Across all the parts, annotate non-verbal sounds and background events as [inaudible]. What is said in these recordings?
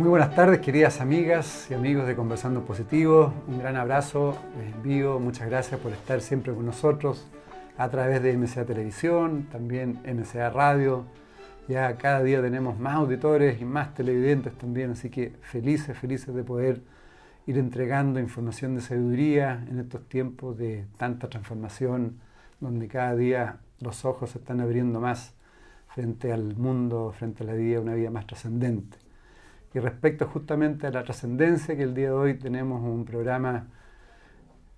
Muy buenas tardes, queridas amigas y amigos de Conversando Positivo. Un gran abrazo, les envío, muchas gracias por estar siempre con nosotros a través de MCA Televisión, también MCA Radio. Ya cada día tenemos más auditores y más televidentes también, así que felices, felices de poder ir entregando información de sabiduría en estos tiempos de tanta transformación, donde cada día los ojos se están abriendo más frente al mundo, frente a la vida, una vida más trascendente. Y respecto justamente a la trascendencia, que el día de hoy tenemos un programa,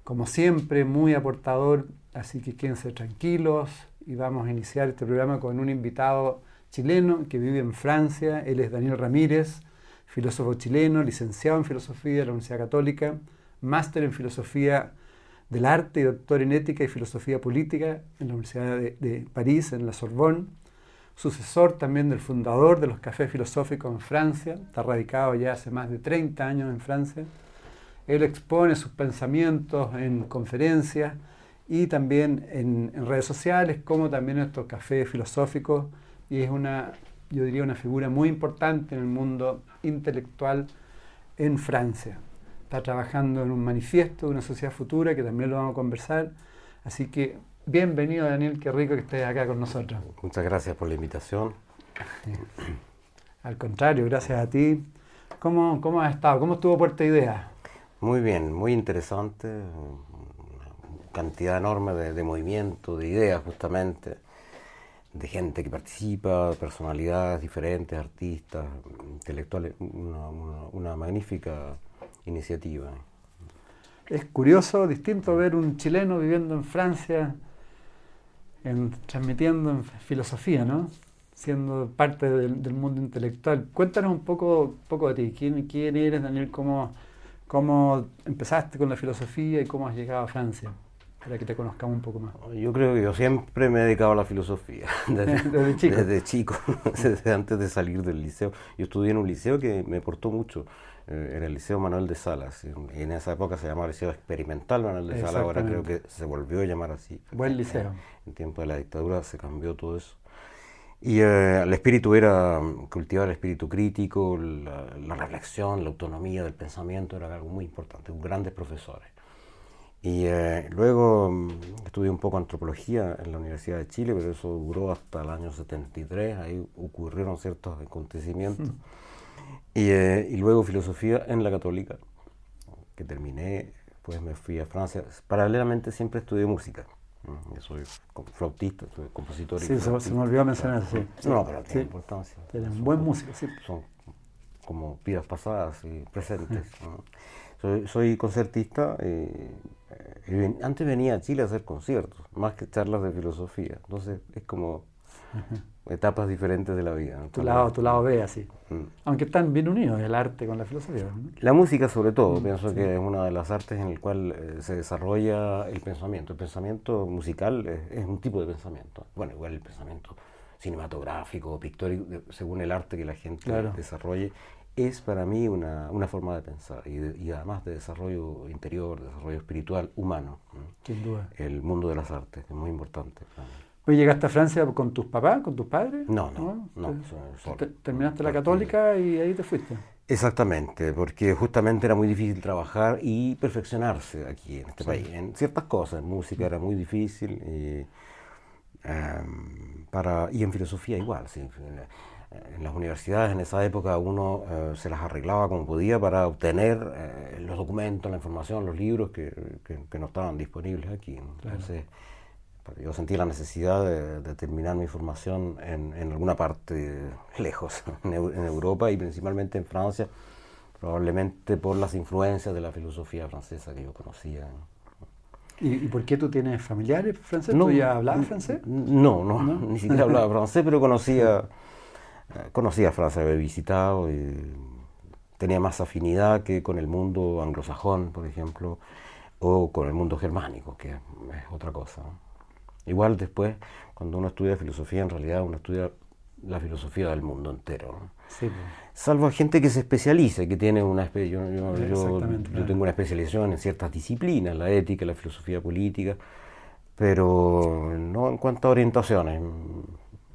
como siempre, muy aportador, así que quédense tranquilos y vamos a iniciar este programa con un invitado chileno que vive en Francia. Él es Daniel Ramírez, filósofo chileno, licenciado en filosofía de la Universidad Católica, máster en filosofía del arte y doctor en ética y filosofía política en la Universidad de, de París, en la Sorbonne sucesor también del fundador de los cafés filosóficos en Francia, está radicado ya hace más de 30 años en Francia. Él expone sus pensamientos en conferencias y también en, redes sociales, como también en estos cafés filosóficos, y es una, yo diría, una figura muy importante en el mundo intelectual en Francia. Está trabajando en un manifiesto de una sociedad futura, que también lo vamos a conversar, así que Bienvenido Daniel, qué rico que estés acá con nosotros. Muchas gracias por la invitación. Al contrario, gracias a ti. ¿Cómo, cómo has estado? ¿Cómo estuvo Puerta Idea? Muy bien, muy interesante. Una cantidad enorme de, movimiento, de ideas justamente, de gente que participa, personalidades diferentes, artistas, intelectuales. una magnífica iniciativa. Es curioso, distinto ver un chileno viviendo en Francia transmitiendo en filosofía, ¿no? Siendo parte del, mundo intelectual. Cuéntanos un poco, poco de ti. ¿Quién, quién eres, Daniel? ¿Cómo, ¿Cómo empezaste con la filosofía y cómo has llegado a Francia? Para que te conozcamos un poco más. Yo creo que yo siempre me he dedicado a la filosofía. [laughs] Desde, chico. Desde chico, [laughs] desde antes de salir del liceo. Yo estudié en un liceo que me portó mucho era el Liceo Manuel de Salas. Y en esa época se llamaba Liceo Experimental Manuel de Salas, ahora creo que se volvió a llamar así. Buen liceo. En, tiempo de la dictadura se cambió todo eso. Y eh, el espíritu era cultivar el espíritu crítico, la, reflexión, la autonomía del pensamiento, era algo muy importante, grandes profesores. Y eh, luego mm, estudié un poco antropología en la Universidad de Chile, pero eso duró hasta el año 73, ahí ocurrieron ciertos acontecimientos. Mm. Eh, y, luego filosofía en la católica, que terminé, pues me fui a Francia. Paralelamente siempre estudié música. Yo soy flautista, soy compositor. Sí, se, me olvidó mencionar, sí. No, pero tiene importancia. Tiene buen música, sí. Son como vidas pasadas y presentes. soy, soy, concertista. Eh, antes venía a Chile a hacer conciertos, más que charlas de filosofía. Entonces es como etapas diferentes de la vida. Tu lado, tu lado B, así. Mm. Aunque están bien unidos el arte con la filosofía. La música, sobre todo, mm, pienso que es una de las artes en el cual eh, se desarrolla el pensamiento. El pensamiento musical es, un tipo de pensamiento. Bueno, igual el pensamiento cinematográfico, pictórico, según el arte que la gente desarrolle, es para mí una, una forma de pensar y, además de desarrollo interior, desarrollo espiritual, humano. Sin duda. El mundo de las artes, es muy importante. Pues llegaste a Francia con tus papás, con tus padres? No, no, no. terminaste la católica y ahí te fuiste. Exactamente, porque justamente era muy difícil trabajar y perfeccionarse aquí en este país. En ciertas cosas, en música era muy difícil y, em, para, y en filosofía igual. En las universidades en esa época uno eh, se las arreglaba como podía para obtener eh, los documentos, la información, los libros que, que, no estaban disponibles aquí. Entonces, yo sentí la necesidad de, terminar mi formación en, en alguna parte lejos, [laughs] en, Europa y principalmente en Francia, probablemente por las influencias de la filosofía francesa que yo conocía. ¿Y, por qué tú tienes familiares franceses? ¿Tú ya hablabas francés? No, no, [laughs] ni siquiera hablaba [laughs] francés, pero conocía, conocía Francia, había visitado y tenía más afinidad que con el mundo anglosajón, por ejemplo, o con el mundo germánico, que es otra cosa. Igual después, cuando uno estudia filosofía, en realidad uno estudia la filosofía del mundo entero. Salvo a gente que se especialice, que tiene una yo, yo, yo, yo tengo una especialización en ciertas disciplinas, la ética, la filosofía política, pero no en cuanto a orientaciones.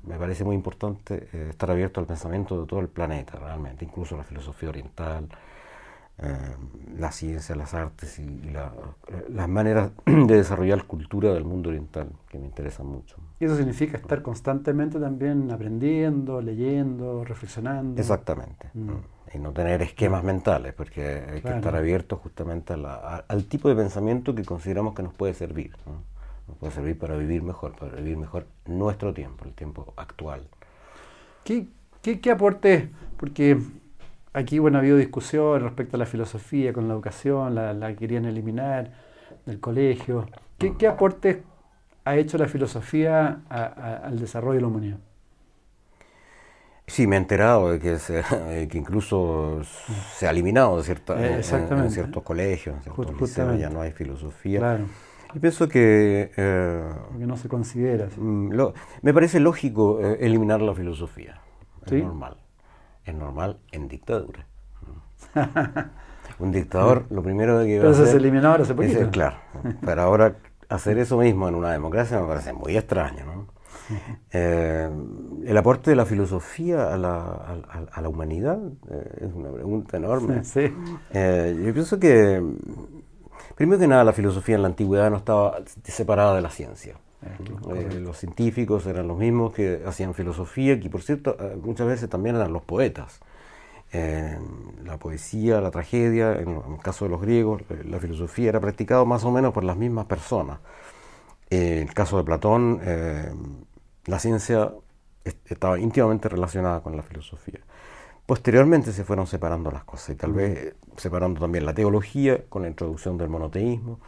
Me parece muy importante eh, estar abierto al pensamiento de todo el planeta, realmente, incluso la filosofía oriental, eh, la ciencia, las artes y, las maneras [clears throat] de desarrollar cultura del mundo oriental, que me interesan mucho. Y eso significa estar constantemente también aprendiendo, leyendo, reflexionando. Exactamente. Mm. Y no tener esquemas mentales, porque hay que estar abiertos justamente al tipo de pensamiento que consideramos que nos puede servir. Nos puede servir para vivir mejor, para vivir mejor nuestro tiempo, el tiempo actual. ¿Qué, qué, qué aporte? Porque Aquí, bueno, ha habido discusión respecto a la filosofía con la educación, la, querían eliminar del colegio. ¿Qué, qué aportes ha hecho la filosofía al desarrollo de la humanidad? Sí, me he enterado de que, que incluso se ha eliminado de cierta, eh, en, ciertos colegios, en ciertos liceos, ya no hay filosofía. Claro. Y pienso que... Eh, que no se considera. Mm, me parece lógico eh, eliminar la filosofía. Es normal es normal en dictadura. Un dictador, lo primero que Pero se eliminó ahora hace poquito. claro, pero ahora hacer eso mismo en una democracia me parece muy extraño. ¿no? Eh, el aporte de la filosofía a la, a, la humanidad eh, es una pregunta enorme. [laughs] Sí. Eh, yo pienso que, primero que nada, la filosofía en la antigüedad no estaba separada de la ciencia. Eh, los científicos eran los mismos que hacían filosofía, que por cierto eh, muchas veces también eran los poetas. la poesía, la tragedia, en, el caso de los griegos, eh, la filosofía era practicado más o menos por las mismas personas. en el caso de Platón, la ciencia estaba íntimamente relacionada con la filosofía. Posteriormente se fueron separando las cosas y tal vez separando también la teología con la introducción del monoteísmo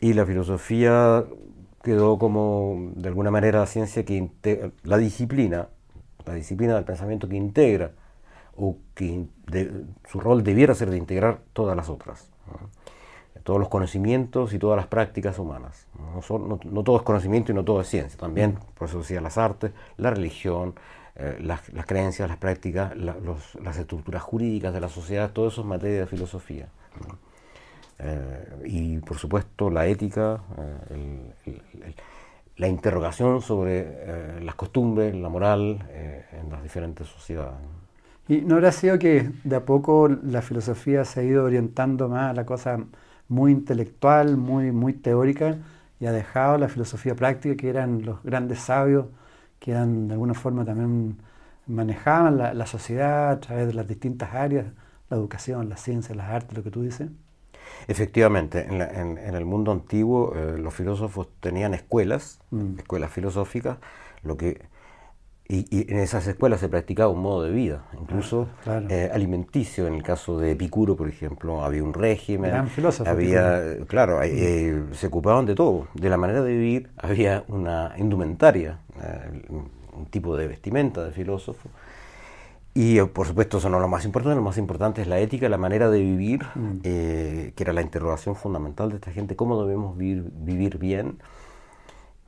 y la filosofía quedó como, de alguna manera, la ciencia que integra, la disciplina, la disciplina del pensamiento que integra, o que su rol debiera ser de integrar todas las otras, todos los conocimientos y todas las prácticas humanas. No, no, todo es conocimiento y no todo es ciencia, también, por eso decía, las artes, la religión, eh, las, creencias, las prácticas, las estructuras jurídicas de la sociedad, todo eso es materia de filosofía. Eh, y por supuesto la ética, eh, la interrogación sobre eh, las costumbres, la moral en las diferentes sociedades. ¿Y no habrá sido que de a poco la filosofía se ha ido orientando más a la cosa muy intelectual, muy, muy teórica, y ha dejado la filosofía práctica, que eran los grandes sabios, que eran, de alguna forma también manejaban la, la sociedad a través de las distintas áreas, la educación, la ciencia, las artes, lo que tú dices? Efectivamente, en, el mundo antiguo eh, los filósofos tenían escuelas, mm. escuelas filosóficas, lo que y, en esas escuelas se practicaba un modo de vida, incluso eh, alimenticio. En el caso de Epicuro, por ejemplo, había un régimen, había, claro, eh, se ocupaban de todo, de la manera de vivir, había una indumentaria, un tipo de vestimenta de filósofo y eh, por supuesto eso no es lo más importante, lo más importante es la ética, la manera de vivir, mm. eh, que era la interrogación fundamental de esta gente, cómo debemos vivir, vivir bien.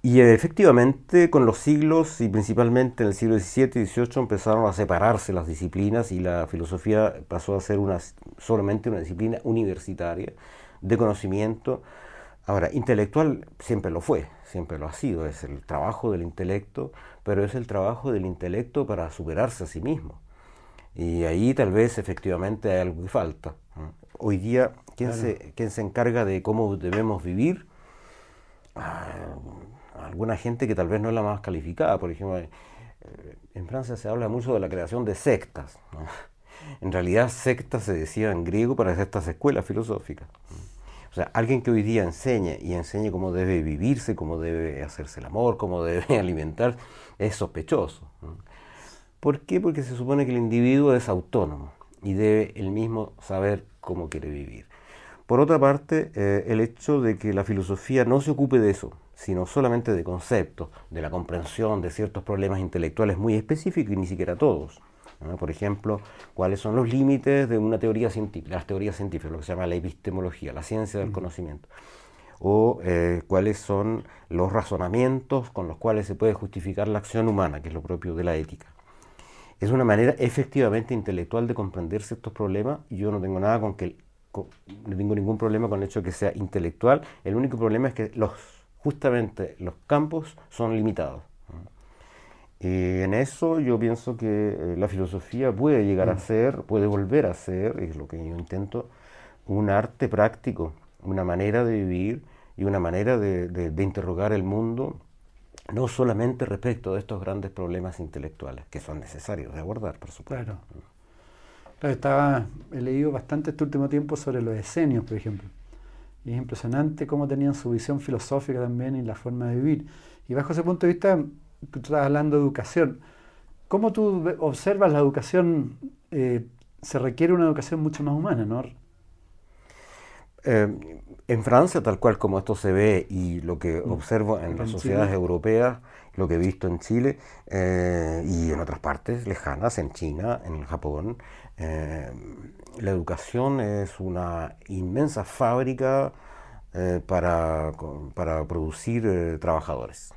Y efectivamente con los siglos y principalmente en el siglo XVII y XVIII empezaron a separarse las disciplinas y la filosofía pasó a ser una, solamente una disciplina universitaria de conocimiento. Ahora, intelectual siempre lo fue, siempre lo ha sido, es el trabajo del intelecto, pero es el trabajo del intelecto para superarse a sí mismo. Y ahí tal vez efectivamente hay algo que falta. Hoy día, ¿quién, se, ¿quién se encarga de cómo debemos vivir? Ah, alguna gente que tal vez no es la más calificada. Por ejemplo, eh, en Francia se habla mucho de la creación de sectas. [laughs] En realidad, sectas se decía en griego para estas escuelas filosóficas. O sea, alguien que hoy día enseñe y enseñe cómo debe vivirse, cómo debe hacerse el amor, cómo debe [laughs] alimentar, es sospechoso. ¿Por qué? Porque se supone que el individuo es autónomo y debe él mismo saber cómo quiere vivir. Por otra parte, eh, el hecho de que la filosofía no se ocupe de eso, sino solamente de conceptos, de la comprensión de ciertos problemas intelectuales muy específicos y ni siquiera todos, Por ejemplo, cuáles son los límites de una teoría científica, las teorías científicas, lo que se llama la epistemología, la ciencia del conocimiento. O eh, cuáles son los razonamientos con los cuales se puede justificar la acción humana, que es lo propio de la ética. Es una manera efectivamente intelectual de comprenderse estos problemas y yo no tengo nada con que no tengo ningún problema con el hecho de que sea intelectual. El único problema es que los justamente los campos son limitados. Y en eso yo pienso que eh, la filosofía puede llegar a mm. ser, puede volver a ser, es lo que yo intento, un arte práctico, una manera de vivir y una manera de, interrogar el mundo, no solamente respecto de estos grandes problemas intelectuales, que son necesarios de abordar, por supuesto. Claro. estaba, he leído bastante este último tiempo sobre los esenios, por ejemplo. Y es impresionante cómo tenían su visión filosófica también y la forma de vivir. Y bajo ese punto de vista, tú estás hablando de educación. ¿Cómo tú observas la educación? Eh, se requiere una educación mucho más humana, ¿no? Eh, en Francia, tal cual como esto se ve y lo que mm. observo en las sociedades europeas, lo que he visto en Chile eh, y en otras partes lejanas, en China, en Japón, la educación es una inmensa fábrica para, para, producir trabajadores.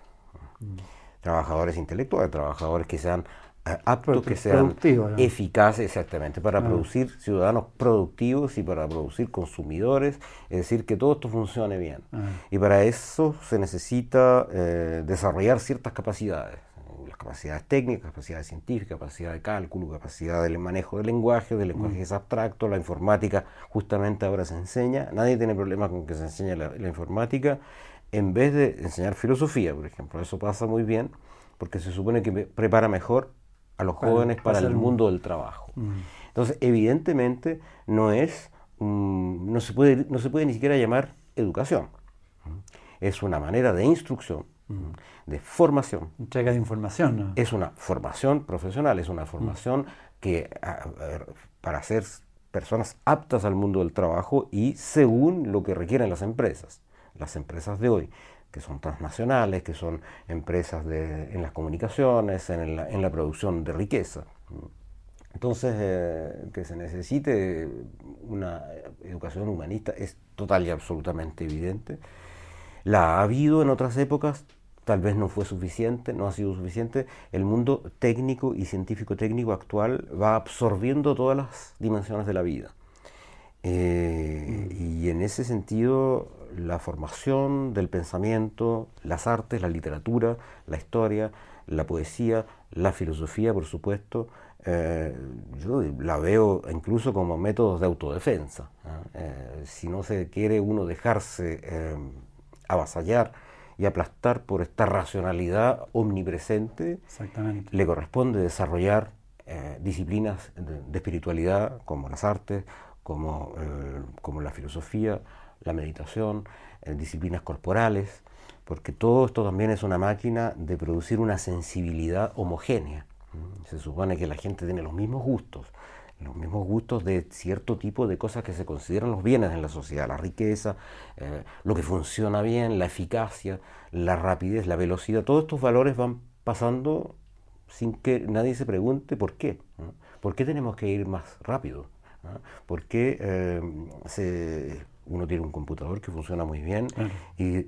Mm trabajadores intelectuales, trabajadores que sean eh, aptos, que sean eficaces, exactamente, para ah. producir ciudadanos productivos y para producir consumidores, es decir, que todo esto funcione bien. Ah. Y para eso se necesita eh, desarrollar ciertas capacidades, las capacidades técnicas, capacidades científicas, capacidad de cálculo, capacidad del manejo del lenguaje, del lenguaje mm. abstracto, la informática justamente ahora se enseña, nadie tiene problema con que se enseñe la informática, en vez de enseñar filosofía, por ejemplo. Eso pasa muy bien porque se supone que prepara mejor a los jóvenes para el mundo del trabajo. Mm. Entonces, evidentemente, no es, no, se puede, no se puede ni siquiera llamar educación. Es una manera de instrucción, mm. de formación. Entrega de información, ¿no? Es una formación profesional, es una formación que para ser personas aptas al mundo del trabajo y según lo que requieren las empresas las empresas de hoy, que son transnacionales, que son empresas de, en las comunicaciones, en la, en la producción de riqueza. Entonces, eh, que se necesite una educación humanista es total y absolutamente evidente. La ha habido en otras épocas, tal vez no fue suficiente, no ha sido suficiente. El mundo técnico y científico técnico actual va absorbiendo todas las dimensiones de la vida. Eh, y en ese sentido, la formación del pensamiento, las artes, la literatura, la historia, la poesía, la filosofía, por supuesto, eh, yo la veo incluso como métodos de autodefensa. Eh, si no se quiere uno dejarse eh, avasallar y aplastar por esta racionalidad omnipresente, le corresponde desarrollar disciplinas de, espiritualidad como las artes, como, como la filosofía, la meditación, disciplinas corporales, porque todo esto también es una máquina de producir una sensibilidad homogénea. Se supone que la gente tiene los mismos gustos, los mismos gustos de cierto tipo de cosas que se consideran los bienes en la sociedad, la riqueza, eh, lo que funciona bien, la eficacia, la rapidez, la velocidad, todos estos valores van pasando sin que nadie se pregunte por qué. ¿Por qué tenemos que ir más rápido? ¿Por qué eh, se uno tiene un computador que funciona muy bien y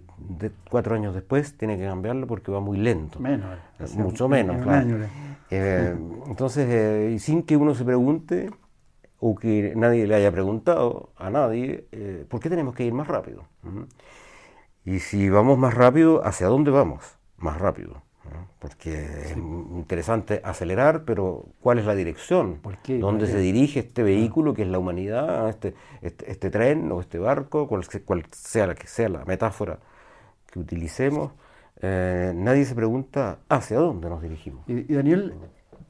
cuatro años después tiene que cambiarlo porque va muy lento. Menos. Eh, mucho menos, claro. Eh, entonces, eh, sin que uno se pregunte o que nadie le haya preguntado a nadie, ¿por qué tenemos que ir más rápido? Y si vamos más rápido, ¿hacia dónde vamos? Más rápido porque es interesante acelerar, pero ¿cuál es la dirección? ¿Dónde se dirige este vehículo que es la humanidad, este, este, este tren o este barco, cual, sea la que sea la metáfora que utilicemos? Eh, nadie se pregunta hacia dónde nos dirigimos. Y, Daniel,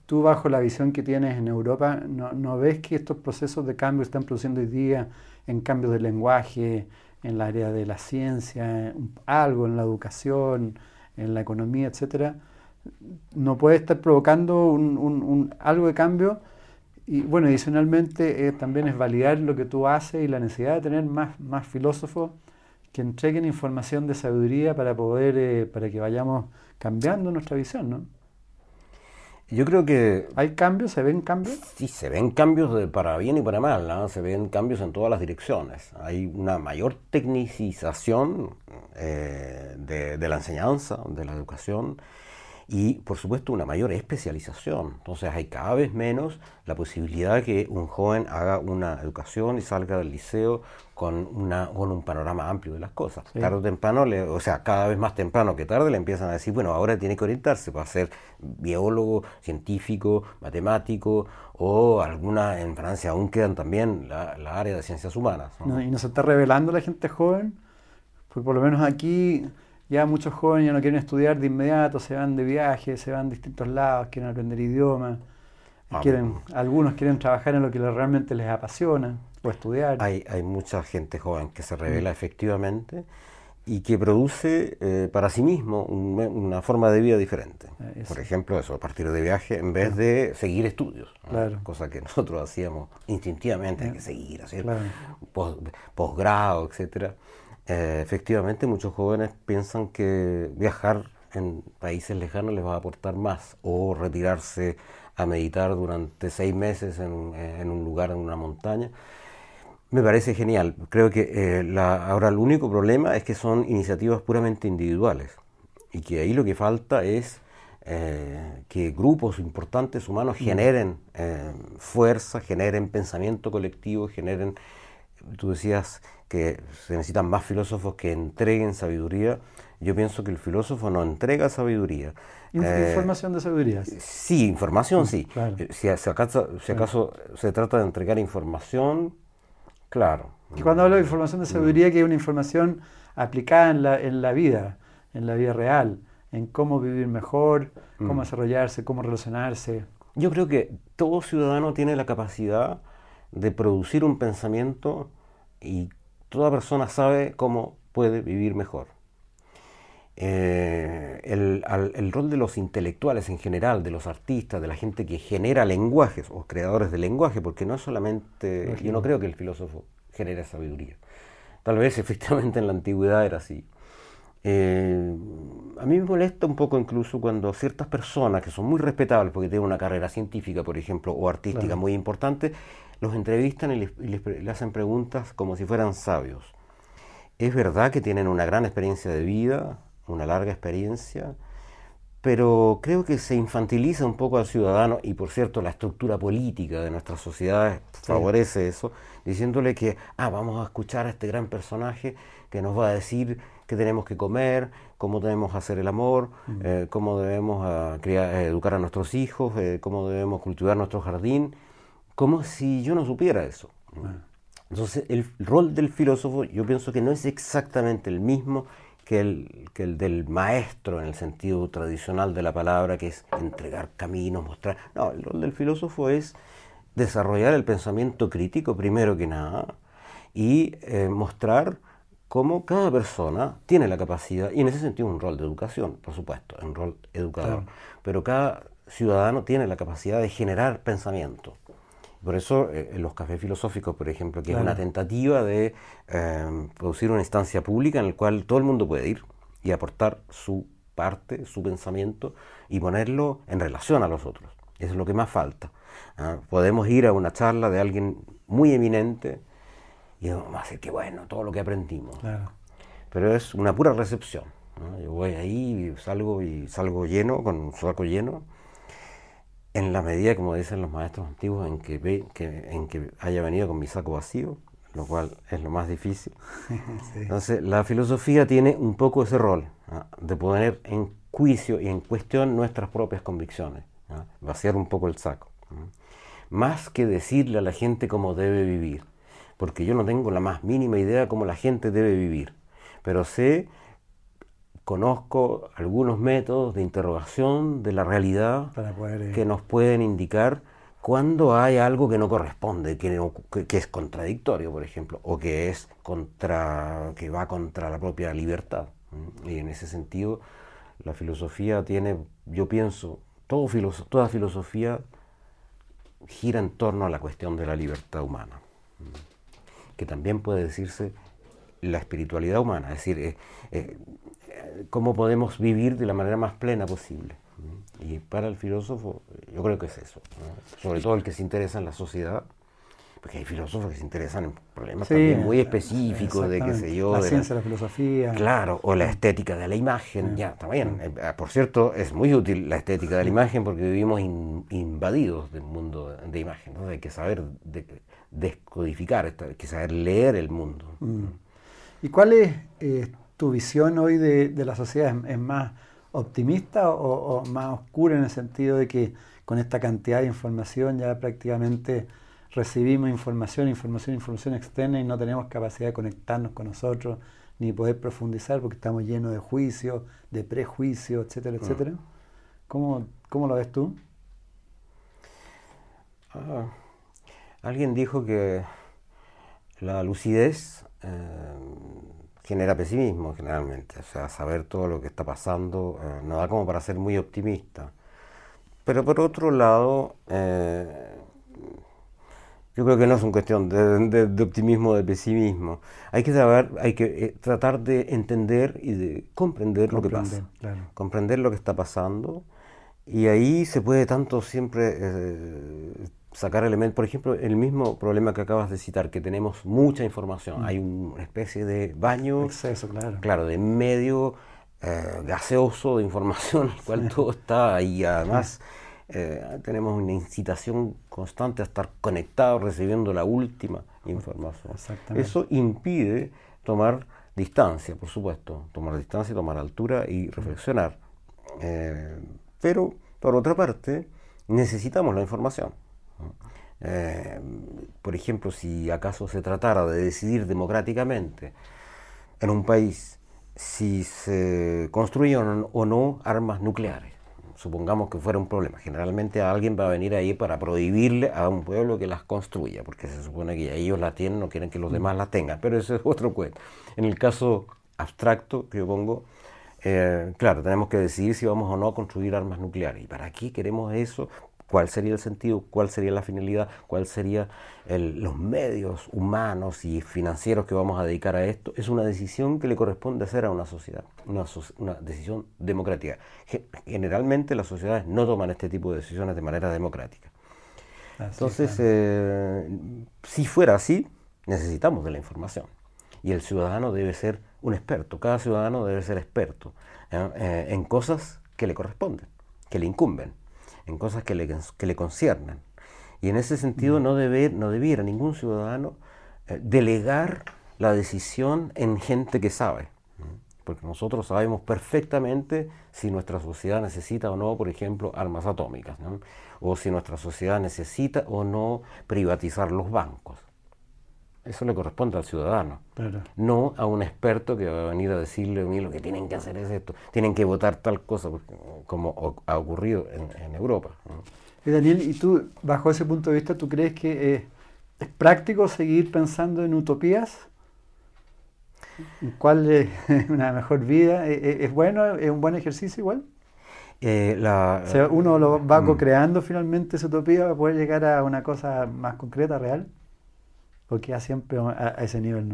tú bajo la visión que tienes en Europa, ¿no, ¿no, ves que estos procesos de cambio están produciendo hoy día en cambios de lenguaje, en el área de la ciencia, algo en la educación? En la economía, etcétera, no puede estar provocando un, algo de cambio. Y bueno, adicionalmente eh, también es validar lo que tú haces y la necesidad de tener más, más filósofos que entreguen información de sabiduría para poder, eh, para que vayamos cambiando nuestra visión, ¿no? Yo creo que... ¿Hay cambios? ¿Se ven cambios? Sí, se ven cambios de para bien y para mal, ¿no? se ven cambios en todas las direcciones. Hay una mayor tecnicización eh, de, de, la enseñanza, de la educación, y por supuesto una mayor especialización. Entonces hay cada vez menos la posibilidad de que un joven haga una educación y salga del liceo con, una, con un panorama amplio de las cosas. Tarde o temprano, le, o sea, cada vez más temprano que tarde le empiezan a decir, bueno, ahora tiene que orientarse para ser biólogo, científico, matemático o alguna, en Francia aún quedan también la, área de ciencias humanas. ¿no? y no se está revelando la gente joven, porque por lo menos aquí ya muchos jóvenes ya no quieren estudiar de inmediato, se van de viaje, se van a distintos lados, quieren aprender idiomas, ah, quieren, algunos quieren trabajar en lo que realmente les apasiona o estudiar. Hay, hay mucha gente joven que se revela mm. efectivamente y que produce eh, para sí mismo una forma de vida diferente. Eh, Por ejemplo, eso, a partir de viaje en vez de seguir estudios, cosa que [laughs] nosotros hacíamos instintivamente, hay que seguir, hacer posgrado, etcétera. Eh, efectivamente, muchos jóvenes piensan que viajar en países lejanos les va a aportar más o retirarse a meditar durante seis meses en, un lugar, en una montaña. Me parece genial. Creo que eh, ahora el único problema es que son iniciativas puramente individuales y que ahí lo que falta es eh, que grupos importantes humanos mm. generen fuerza, generen pensamiento colectivo, generen, tú decías, que se necesitan más filósofos que entreguen sabiduría. Yo pienso que el filósofo no entrega sabiduría. Eh, información de sabiduría. Sí, información sí. Eh, si, acaso, si acaso se trata de entregar información, claro. Y cuando hablo de información de sabiduría, que es una información aplicada en la, en la vida, en la vida real, en cómo vivir mejor, cómo mm. desarrollarse, cómo relacionarse. Yo creo que todo ciudadano tiene la capacidad de producir un pensamiento y toda persona sabe cómo puede vivir mejor. Eh, el, rol de los intelectuales en general, de los artistas, de la gente que genera lenguajes o creadores de lenguaje, porque no es solamente, yo no creo que el filósofo genere sabiduría. Tal vez [laughs] efectivamente en la antigüedad era así. Eh, a mí me molesta un poco incluso cuando ciertas personas que son muy respetables porque tienen una carrera científica, por ejemplo, o artística muy importante, los entrevistan y les, hacen preguntas como si fueran sabios. Es verdad que tienen una gran experiencia de vida, una larga experiencia, pero creo que se infantiliza un poco al ciudadano y por cierto la estructura política de nuestras sociedades favorece eso, diciéndole que, ah, vamos a escuchar a este gran personaje que nos va a decir qué tenemos que comer, cómo debemos hacer el amor, mm. eh, cómo debemos ah, educar a nuestros hijos, eh, cómo debemos cultivar nuestro jardín como si yo no supiera eso. Entonces, el rol del filósofo yo pienso que no es exactamente el mismo que el, que el del maestro en el sentido tradicional de la palabra, que es entregar caminos, mostrar... No, el rol del filósofo es desarrollar el pensamiento crítico primero que nada y eh, mostrar cómo cada persona tiene la capacidad, y en ese sentido un rol de educación, por supuesto, un rol educador, pero cada ciudadano tiene la capacidad de generar pensamiento. Por eso eh, los cafés filosóficos, por ejemplo, que es una tentativa de em, producir una instancia pública en la cual todo el mundo puede ir y aportar su parte, su pensamiento y ponerlo en relación a los otros. Eso es lo que más falta. ¿ah? Podemos ir a una charla de alguien muy eminente y vamos a decir que bueno, todo lo que aprendimos. Pero es una pura recepción. Yo voy ahí salgo y salgo lleno, con un saco lleno en la medida, como dicen los maestros antiguos, en que, ve, que, en que haya venido con mi saco vacío, lo cual es lo más difícil. [laughs] Entonces, la filosofía tiene un poco ese rol, de poner en juicio y en cuestión nuestras propias convicciones, vaciar un poco el saco. Más que decirle a la gente cómo debe vivir, porque yo no tengo la más mínima idea cómo la gente debe vivir, pero sé conozco algunos métodos de interrogación de la realidad eh, que nos pueden indicar cuando hay algo que no corresponde, que, es contradictorio, por ejemplo, o que es contra, que va contra la propia libertad. Y en ese sentido, la filosofía tiene, yo pienso, todo toda filosofía gira en torno a la cuestión de la libertad humana, que también puede decirse la espiritualidad humana, es decir, eh, eh, cómo podemos vivir de la manera más plena posible. Y para el filósofo, yo creo que es eso. Sobre todo el que se interesa en la sociedad, porque hay filósofos que se interesan en problemas también muy específicos de qué sé yo. La ciencia, la, filosofía. Claro, o la estética de la imagen, ya, también. Eh, ah, por cierto, es muy útil la estética de la imagen porque vivimos invadidos del mundo de imagen. Hay que saber descodificar, hay que saber leer el mundo. Mm. ¿Y cuál es eh, tu visión hoy de, la sociedad? ¿Es, más optimista o más oscura en el sentido de que con esta cantidad de información ya prácticamente recibimos información, información, información externa y no tenemos capacidad de conectarnos con nosotros ni poder profundizar porque estamos llenos de juicios, de prejuicios, etcétera, mm. etcétera. ¿Cómo, lo ves tú? Ah, alguien dijo que la lucidez eh, genera pesimismo generalmente, o sea, saber todo lo que está pasando eh, no da como para ser muy optimista. Pero por otro lado, eh, yo creo que no es una cuestión de, optimismo o de pesimismo. Hay que saber, hay que eh, tratar de entender y de comprender, lo que pasa. Comprender lo que está pasando. Y ahí se puede tanto siempre eh, sacar elementos. Por ejemplo, el mismo problema que acabas de citar, que tenemos mucha información. Mm. Hay una especie de baño. Exceso, claro. Claro, de medio eh, gaseoso de información, el cual todo está ahí. Además. Eh, tenemos una incitación constante a estar conectados, recibiendo la última información. Eso impide tomar distancia, por supuesto, tomar distancia, tomar altura y reflexionar. Eh, pero, por otra parte, necesitamos la información. Eh, por ejemplo, si acaso se tratara de decidir democráticamente en un país si se construyen o no armas nucleares, supongamos que fuera un problema. Generalmente alguien va a venir ahí para prohibirle a un pueblo que las construya, porque se supone que ellos las tienen, no quieren que los demás las tengan, pero eso es otro cuento. En el caso abstracto que yo pongo, eh, claro, tenemos que decidir si vamos o no a construir armas nucleares. ¿Y para qué queremos eso? Cuál sería el sentido, cuál sería la finalidad, cuáles serían los medios humanos y financieros que vamos a dedicar a esto, es una decisión que le corresponde hacer a una sociedad, una, decisión democrática. Generalmente las sociedades no toman este tipo de decisiones de manera democrática. Entonces, eh, si fuera así, necesitamos de la información. Y el ciudadano debe ser un experto, cada ciudadano debe ser experto eh, en cosas que le corresponden, que le incumben en cosas que le, que le conciernan. Y en ese sentido mm. no, debe, no debiera ningún ciudadano eh, delegar la decisión en gente que sabe. Porque nosotros sabemos perfectamente si nuestra sociedad necesita o no, por ejemplo, armas atómicas, o si nuestra sociedad necesita o no privatizar los bancos. Eso le corresponde al ciudadano, no a un experto que va a venir a decirle, mí lo que tienen que hacer es esto, tienen que votar tal cosa, como ha ocurrido en, Europa. Y Daniel, ¿y tú, bajo ese punto de vista, tú crees que eh, es práctico seguir pensando en utopías? ¿Cuál es [laughs] una mejor vida? ¿E, e, ¿Es, bueno? ¿Es un buen ejercicio igual? Eh, la, uno lo va mm. co-creando finalmente esa utopía para poder llegar a una cosa más concreta, real. ¿O queda siempre a, ese nivel?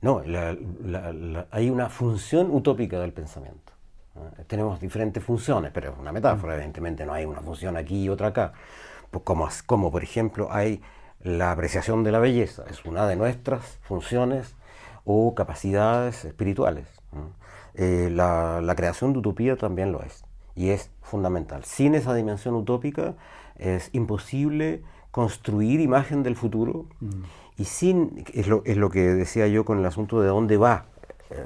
No, no hay una función utópica del pensamiento. Tenemos diferentes funciones, pero es una metáfora, evidentemente no hay una función aquí y otra acá. Pues como, como por ejemplo hay la apreciación de la belleza, es una de nuestras funciones o capacidades espirituales. Eh, la, la, creación de utopía también lo es y es fundamental. Sin esa dimensión utópica es imposible construir imagen del futuro mm. Y sin, es lo, es lo, que decía yo con el asunto de dónde va. Eh,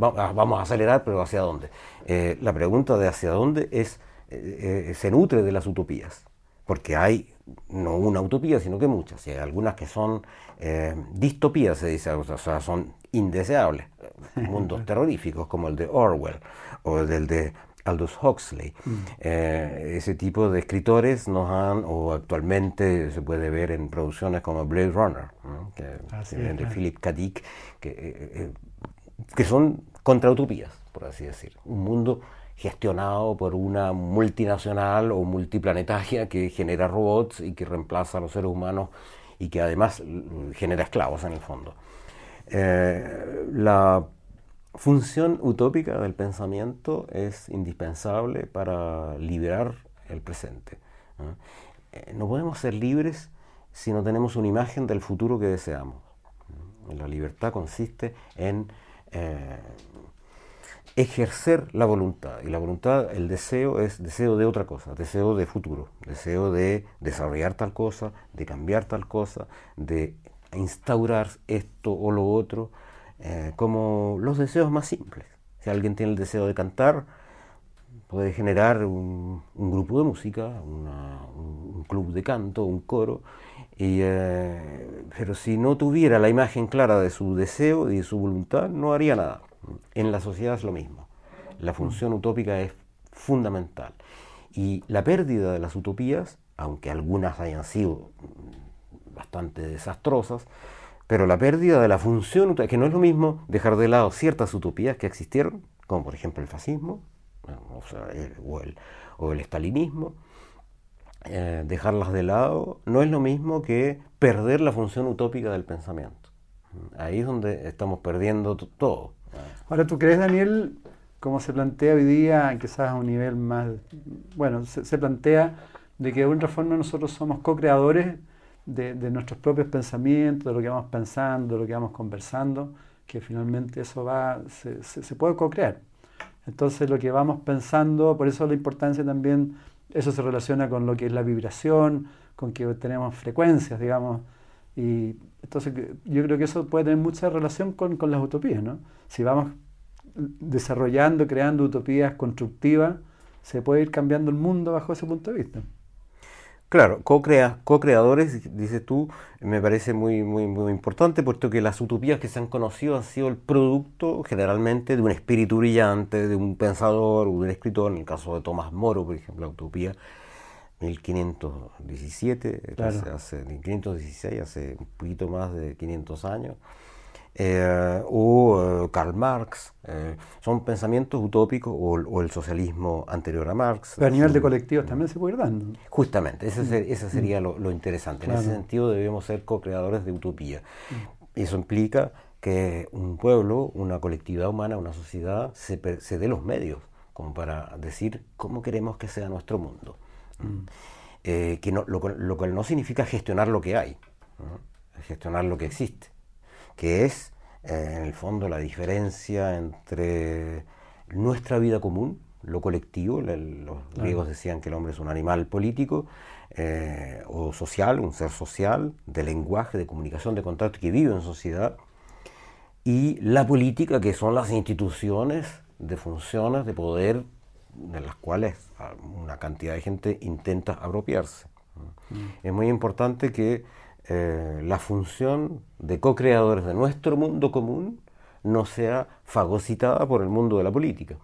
ah, vamos a acelerar, pero ¿hacia dónde? Eh, la pregunta de hacia dónde es, eh, se nutre de las utopías, porque hay no una utopía, sino que muchas, y hay algunas que son distopías, se dice, o sea, son indeseables, [laughs] mundos terroríficos como el de Orwell o el de Aldous Huxley. Mm. Eh, ese tipo de escritores nos han, o actualmente se puede ver en producciones como Blade Runner, de Philip K. Dick, que, eh, eh, que son contrautopías, por así decir. Un mundo gestionado por una multinacional o multiplanetaria que genera robots y que reemplaza a los seres humanos y que además genera esclavos en el fondo. la función utópica del pensamiento es indispensable para liberar el presente. Eh, ¿no? podemos ser libres si no tenemos una imagen del futuro que deseamos. La libertad consiste en eh, ejercer la voluntad. Y la voluntad, el deseo, es deseo de otra cosa, deseo de futuro, deseo de desarrollar tal cosa, de cambiar tal cosa, de instaurar esto o lo otro, eh, como los deseos más simples. Si alguien tiene el deseo de cantar, puede generar un, grupo de música, un club de canto, un coro, eh, pero si no tuviera la imagen clara de su deseo y de su voluntad, no haría nada. En la sociedad es lo mismo. La función utópica es fundamental. Y la pérdida de las utopías, aunque algunas hayan sido bastante desastrosas, pero la pérdida de la función, que no es lo mismo dejar de lado ciertas utopías que existieron, como por ejemplo el fascismo o, el, o el estalinismo, eh, dejarlas de lado no es lo mismo que perder la función utópica del pensamiento. Ahí es donde estamos perdiendo todo. Ahora, ¿tú crees, Daniel, cómo se plantea hoy día, quizás a un nivel más, bueno, se, plantea de que de alguna forma nosotros somos co-creadores de, nuestros propios pensamientos, de lo que vamos pensando, de lo que vamos conversando, que finalmente eso va, se, puede co-crear. Entonces lo que vamos pensando, por eso la importancia también eso se relaciona con lo que es la vibración, con que tenemos frecuencias, digamos. Y entonces yo creo que eso puede tener mucha relación con, las utopías, ¿no? Si vamos desarrollando, creando utopías constructivas, se puede ir cambiando el mundo bajo ese punto de vista. Claro, co-creadores, dices tú, me parece muy, muy, muy importante, puesto que las utopías que se han conocido han sido el producto generalmente de un espíritu brillante, de un pensador o de un escritor, en el caso de Tomás Moro, por ejemplo, la utopía 1517, hace, 1516, hace un poquito más de 500 años. Eh, o eh, Karl Marx, eh, son pensamientos utópicos o, el socialismo anterior a Marx. Pero a nivel de colectivos también se puede ir dando. Justamente, ese, mm. sería mm. lo, interesante. En ese sentido debemos ser co-creadores de utopía. Mm. Eso implica que un pueblo, una colectividad humana, una sociedad, se, se dé los medios como para decir cómo queremos que sea nuestro mundo. que no, lo, lo, cual no significa gestionar lo que hay, gestionar lo que existe que es eh, en el fondo la diferencia entre nuestra vida común, lo colectivo, los griegos decían que el hombre es un animal político eh, o social, un ser social, de lenguaje, de comunicación, de contacto, que vive en sociedad, y la política, que son las instituciones de funciones de poder de las cuales una cantidad de gente intenta apropiarse. Mm. Es muy importante que eh, la función de co-creadores de nuestro mundo común no sea fagocitada por el mundo de la política,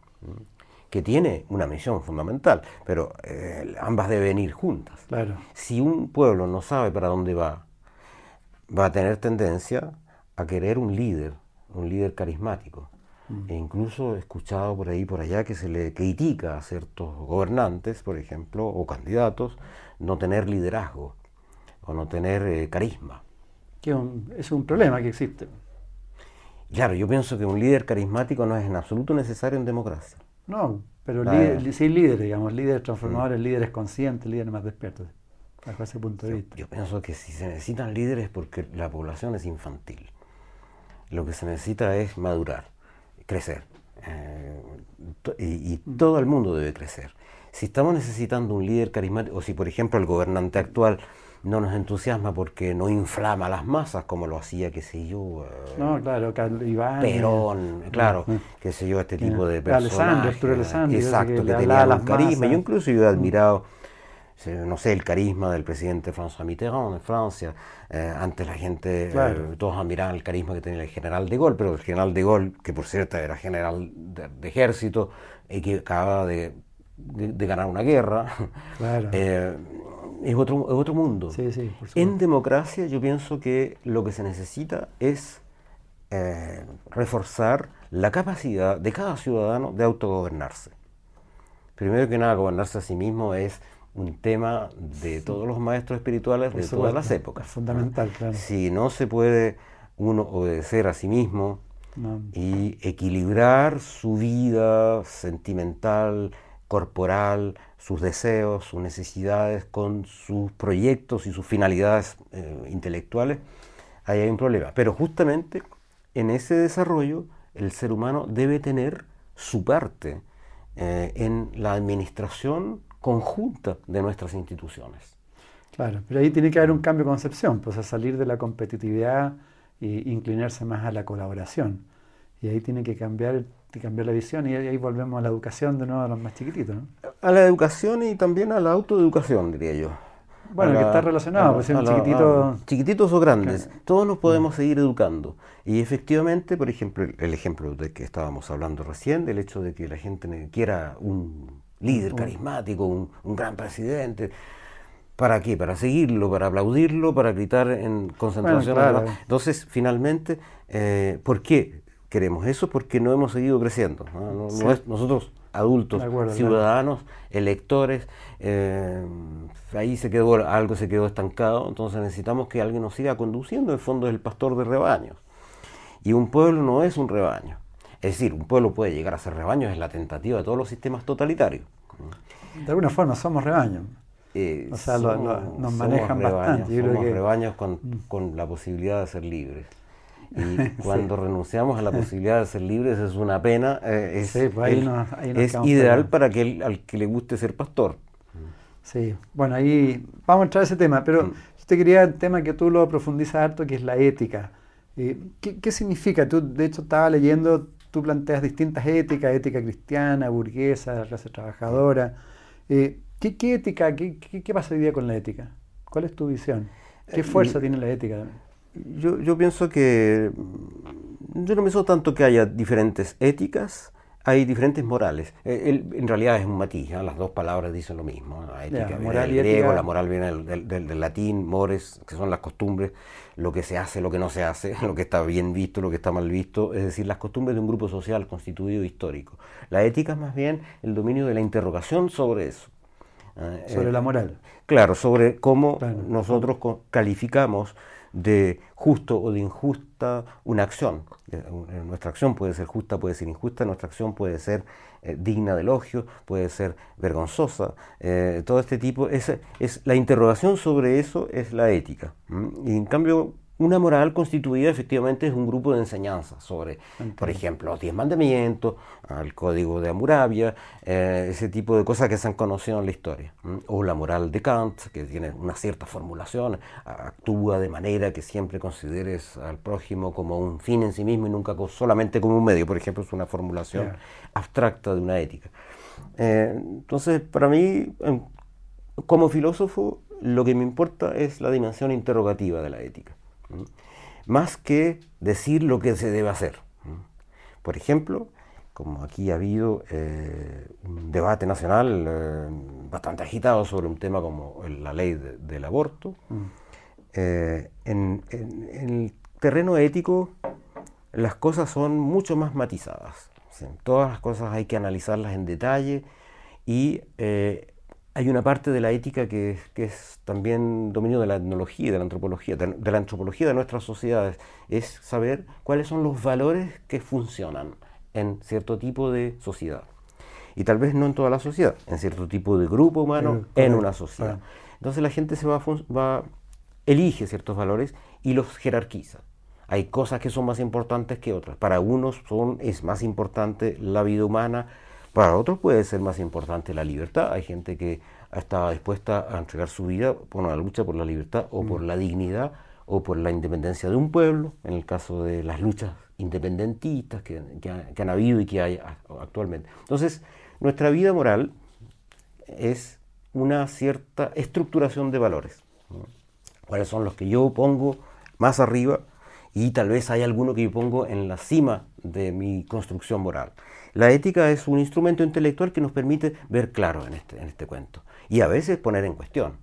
que tiene una misión fundamental, pero eh, ambas deben ir juntas. Si un pueblo no sabe para dónde va, va a tener tendencia a querer un líder, un líder carismático. Mm. E incluso he escuchado por ahí por allá que se le critica a ciertos gobernantes, por ejemplo, o candidatos, no tener liderazgo o no tener eh, carisma. Que es un problema que existe. Claro, yo pienso que un líder carismático no es en absoluto necesario en democracia. No, pero sí líderes, digamos, líderes transformadores, mm. líderes conscientes, líderes más despiertos, bajo ese punto de vista. Yo pienso que si se necesitan líderes es porque la población es infantil. Lo que se necesita es madurar, crecer. Eh, y, mm. todo el mundo debe crecer. Si estamos necesitando un líder carismático, o si por ejemplo el gobernante actual no nos entusiasma porque no inflama las masas como lo hacía, qué sé yo. Eh, no, claro, Iván. Perón, claro, qué sé yo, este tipo de personas. Alessandro, Alessandro. Exacto, que, tenía un carisma. Yo incluso yo he admirado, no sé, el carisma del presidente François Mitterrand de Francia. Eh, antes la gente, eh, todos admiraban el carisma que tenía el general de Gaulle, pero el general de Gaulle, que por cierto era general de, ejército y que acababa de, de, ganar una guerra. Claro [laughs] es otro, otro mundo. en democracia yo pienso que lo que se necesita es eh, reforzar la capacidad de cada ciudadano de autogobernarse. Primero que nada, gobernarse a sí mismo es un tema de todos los maestros espirituales de todas las épocas. fundamental, claro. Si no se puede uno obedecer a sí mismo, y equilibrar su vida sentimental, corporal, sus deseos, sus necesidades con sus proyectos y sus finalidades eh, intelectuales, ahí hay un problema. Pero justamente en ese desarrollo el ser humano debe tener su parte eh, en la administración conjunta de nuestras instituciones. Claro, pero ahí tiene que haber un cambio de concepción, pues a salir de la competitividad e inclinarse más a la colaboración. Y ahí tiene que cambiar, cambiar la visión y ahí volvemos a la educación de nuevo a los más chiquititos. ¿no? A la educación y también a la autoeducación, diría yo. Bueno, que está relacionado, pues son chiquititos. Chiquititos o grandes, todos nos podemos seguir educando. Y efectivamente, por ejemplo, el ejemplo de que estábamos hablando recién, del hecho de que la gente quiera un líder carismático, un, gran presidente. ¿Para qué? Para seguirlo, para aplaudirlo, para gritar en concentración. Entonces, finalmente, eh, ¿por qué queremos eso? Porque no hemos seguido creciendo. nosotros, adultos, ciudadanos, electores, eh, ahí se quedó, algo se quedó estancado, entonces necesitamos que alguien nos siga conduciendo, en el fondo es el pastor de rebaños. Y un pueblo no es un rebaño. Es decir, un pueblo puede llegar a ser rebaño, es la tentativa de todos los sistemas totalitarios. De alguna forma somos rebaños. Eh, o sea, nos manejan bastante. somos rebaños con, mm. con, la posibilidad de ser libres. Y [laughs] cuando renunciamos a la posibilidad de ser libres es una pena. Eh, es, pues es ideal para que al que le guste ser pastor. Sí, bueno, ahí vamos a entrar a ese tema, pero mm. yo te quería el tema que tú lo profundizas harto, que es la ética. Eh, ¿qué, significa? Tú, de hecho, estaba leyendo, tú planteas distintas éticas, ética cristiana, burguesa, clase trabajadora. Eh, ¿qué, ética, qué, qué, pasa hoy día con la ética? ¿Cuál es tu visión? ¿Qué fuerza tiene la ética? Yo, yo pienso que, mm, yo no pienso tanto que haya diferentes éticas, hay diferentes morales. Eh, en realidad es un matiz, ¿eh? las dos palabras dicen lo mismo. La ética moral del griego, la moral viene del, latín, mores, que son las costumbres, lo que se hace, lo que no se hace, [laughs] lo que está bien visto, lo que está mal visto, es decir, las costumbres de un grupo social constituido histórico. La ética es más bien el dominio de la interrogación sobre eso. ¿eh? sobre la moral. Claro, sobre cómo nosotros calificamos de justo o de injusta una acción. Eh, nuestra acción puede ser justa, puede ser injusta, nuestra acción puede ser eh, digna de elogio, puede ser vergonzosa. Eh, todo este tipo, es, es, la interrogación sobre eso es la ética. Y en cambio, una moral constituida efectivamente es un grupo de enseñanzas sobre, por ejemplo, los diez mandamientos, el código de Hammurabi, eh, ese tipo de cosas que se han conocido en la historia. O la moral de Kant, que tiene una cierta formulación, actúa de manera que siempre consideres al prójimo como un fin en sí mismo y nunca solamente como un medio. Por ejemplo, es una formulación abstracta de una ética. Eh, entonces, para mí, como filósofo, lo que me importa es la dimensión interrogativa de la ética más que decir lo que se debe hacer. Por ejemplo, como aquí ha habido eh, un debate nacional eh, bastante agitado sobre un tema como la ley del aborto, mm. eh, en, el terreno ético las cosas son mucho más matizadas. todas las cosas hay que analizarlas en detalle y hay una parte de la ética que, es también dominio de la etnología y de la antropología, de, la antropología de nuestras sociedades, es saber cuáles son los valores que funcionan en cierto tipo de sociedad. Y tal vez no en toda la sociedad, en cierto tipo de grupo humano, en una sociedad. Entonces la gente se va, va, elige ciertos valores y los jerarquiza. Hay cosas que son más importantes que otras. Para unos son, es más importante la vida humana, para otros puede ser más importante la libertad. Hay gente que estaba dispuesta a entregar su vida por la lucha por la libertad o por mm. la dignidad o por la independencia de un pueblo, en el caso de las luchas independentistas que, han habido y que hay actualmente. Entonces, nuestra vida moral es una cierta estructuración de valores. ¿Cuáles son los que yo pongo más arriba? Y tal vez hay alguno que yo pongo en la cima de mi construcción moral. La ética es un instrumento intelectual que nos permite ver claro en este, en este cuento y a veces poner en cuestión,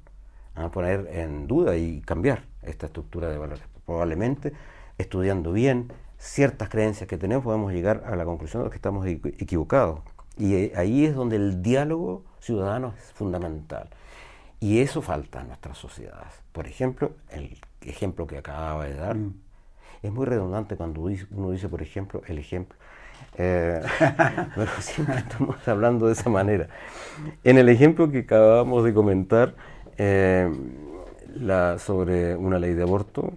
poner en duda y cambiar esta estructura de valores. Probablemente estudiando bien ciertas creencias que tenemos podemos llegar a la conclusión de que estamos equivocados. Y eh, ahí es donde el diálogo ciudadano es fundamental. Y eso falta en nuestras sociedades. Por ejemplo, el ejemplo que acababa de dar, mm. Es muy redundante cuando uno dice, por ejemplo, el ejemplo. Eh, [laughs] pero siempre estamos hablando de esa manera. En el ejemplo que acabamos de comentar eh, la, sobre una ley de aborto,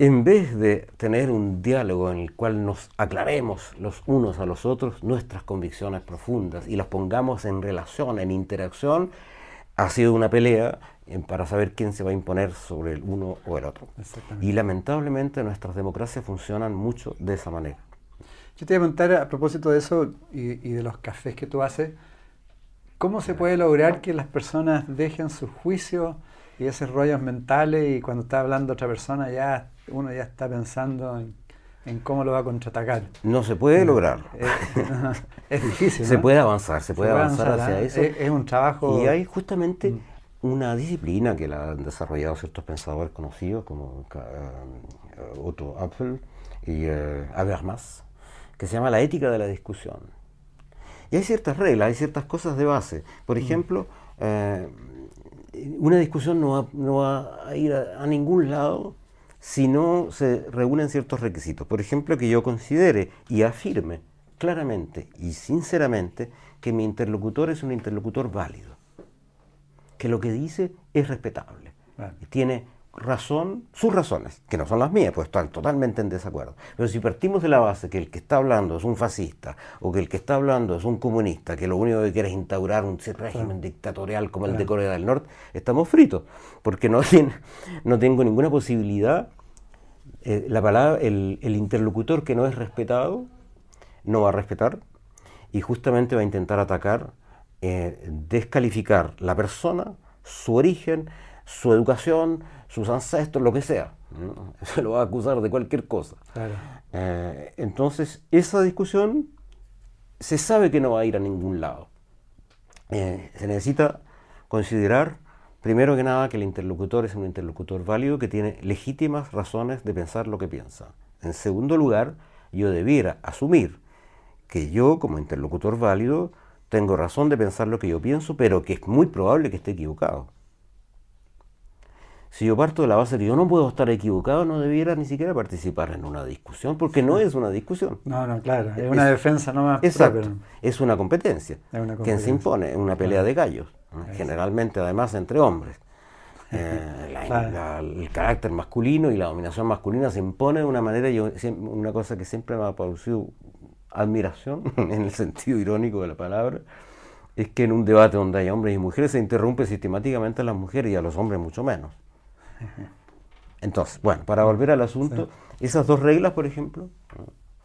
en vez de tener un diálogo en el cual nos aclaremos los unos a los otros nuestras convicciones profundas y las pongamos en relación, en interacción, ha sido una pelea para saber quién se va a imponer sobre el uno o el otro. Y lamentablemente nuestras democracias funcionan mucho de esa manera. Yo te voy a preguntar a propósito de eso y, de los cafés que tú haces, ¿cómo se puede lograr que las personas dejen sus juicios y esos rollos mentales y cuando está hablando otra persona ya uno ya está pensando en, cómo lo va a contraatacar. No se puede lograr. Eh, [laughs] es, difícil. Se puede avanzar, se puede, avanzar, hacia ¿ah? eso. Es, un trabajo. Y hay justamente mm. Una disciplina que la han desarrollado ciertos pensadores conocidos como uh, Otto Apfel y uh, Habermas, que se llama la ética de la discusión. Y hay ciertas reglas, hay ciertas cosas de base. Por mm. ejemplo, eh, una discusión no va, a ir a ningún lado si no se reúnen ciertos requisitos. Por ejemplo, que yo considere y afirme claramente y sinceramente que mi interlocutor es un interlocutor válido, que lo que dice es respetable, tiene razón, sus razones, que no son las mías, pues están totalmente en desacuerdo. Pero si partimos de la base que el que está hablando es un fascista o que el que está hablando es un comunista, que lo único que quiere es instaurar un régimen dictatorial como el de Corea del Norte, estamos fritos, porque no, no tengo ninguna posibilidad. Eh, la palabra, el, interlocutor que no es respetado no va a respetar y justamente va a intentar atacar, eh, descalificar la persona, su origen, su educación, sus ancestros, lo que sea. Se [laughs] lo va a acusar de cualquier cosa. Eh, entonces, esa discusión se sabe que no va a ir a ningún lado. Eh, se necesita considerar, primero que nada, que el interlocutor es un interlocutor válido que tiene legítimas razones de pensar lo que piensa. En segundo lugar, yo debiera asumir que yo, como interlocutor válido, tengo razón de pensar lo que yo pienso, pero que es muy probable que esté equivocado. Si yo parto de la base de que yo no puedo estar equivocado, no debiera ni siquiera participar en una discusión, porque no es una discusión. No, no, claro, es una defensa no más. Exacto, es una competencia, que se impone, una pelea de gallos, generalmente además entre hombres. Eh, [laughs] el carácter masculino y la dominación masculina se impone de una manera, yo, una cosa que siempre me ha producido admiración, [laughs] en el sentido irónico de la palabra, es que en un debate donde hay hombres y mujeres se interrumpe sistemáticamente a las mujeres y a los hombres mucho menos. Entonces, bueno, para volver al asunto, esas dos reglas, por ejemplo,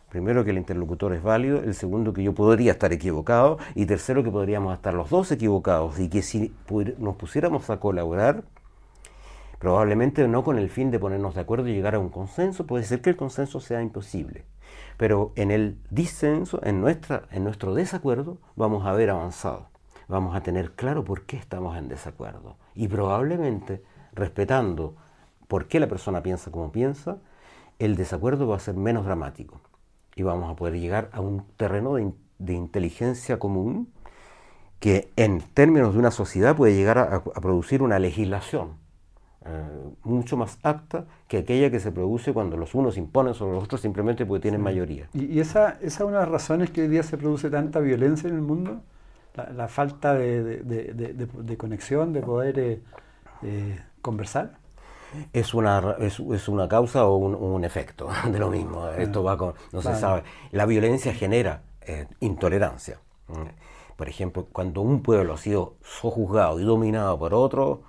primero que el interlocutor es válido, el segundo que yo podría estar equivocado y tercero que podríamos estar los dos equivocados y que si nos pusiéramos a colaborar, probablemente no con el fin de ponernos de acuerdo y llegar a un consenso, puede ser que el consenso sea imposible, pero en el disenso, en, nuestra, en nuestro desacuerdo, vamos a haber avanzado, vamos a tener claro por qué estamos en desacuerdo. Y probablemente respetando por qué la persona piensa como piensa, el desacuerdo va a ser menos dramático. Y vamos a poder llegar a un terreno de, inteligencia común que en términos de una sociedad puede llegar a, producir una legislación eh, mucho más apta que aquella que se produce cuando los unos imponen sobre los otros simplemente porque tienen mayoría. ¿Y, esa, es una de las razones que hoy día se produce tanta violencia en el mundo? La, falta de, conexión, de poder eh, eh, conversar? Es una, es, una causa o un, efecto [laughs] de lo mismo. Ah, Esto va con, no se sabe. La violencia genera eh, intolerancia. Por ejemplo, cuando un pueblo ha sido sojuzgado y dominado por otro,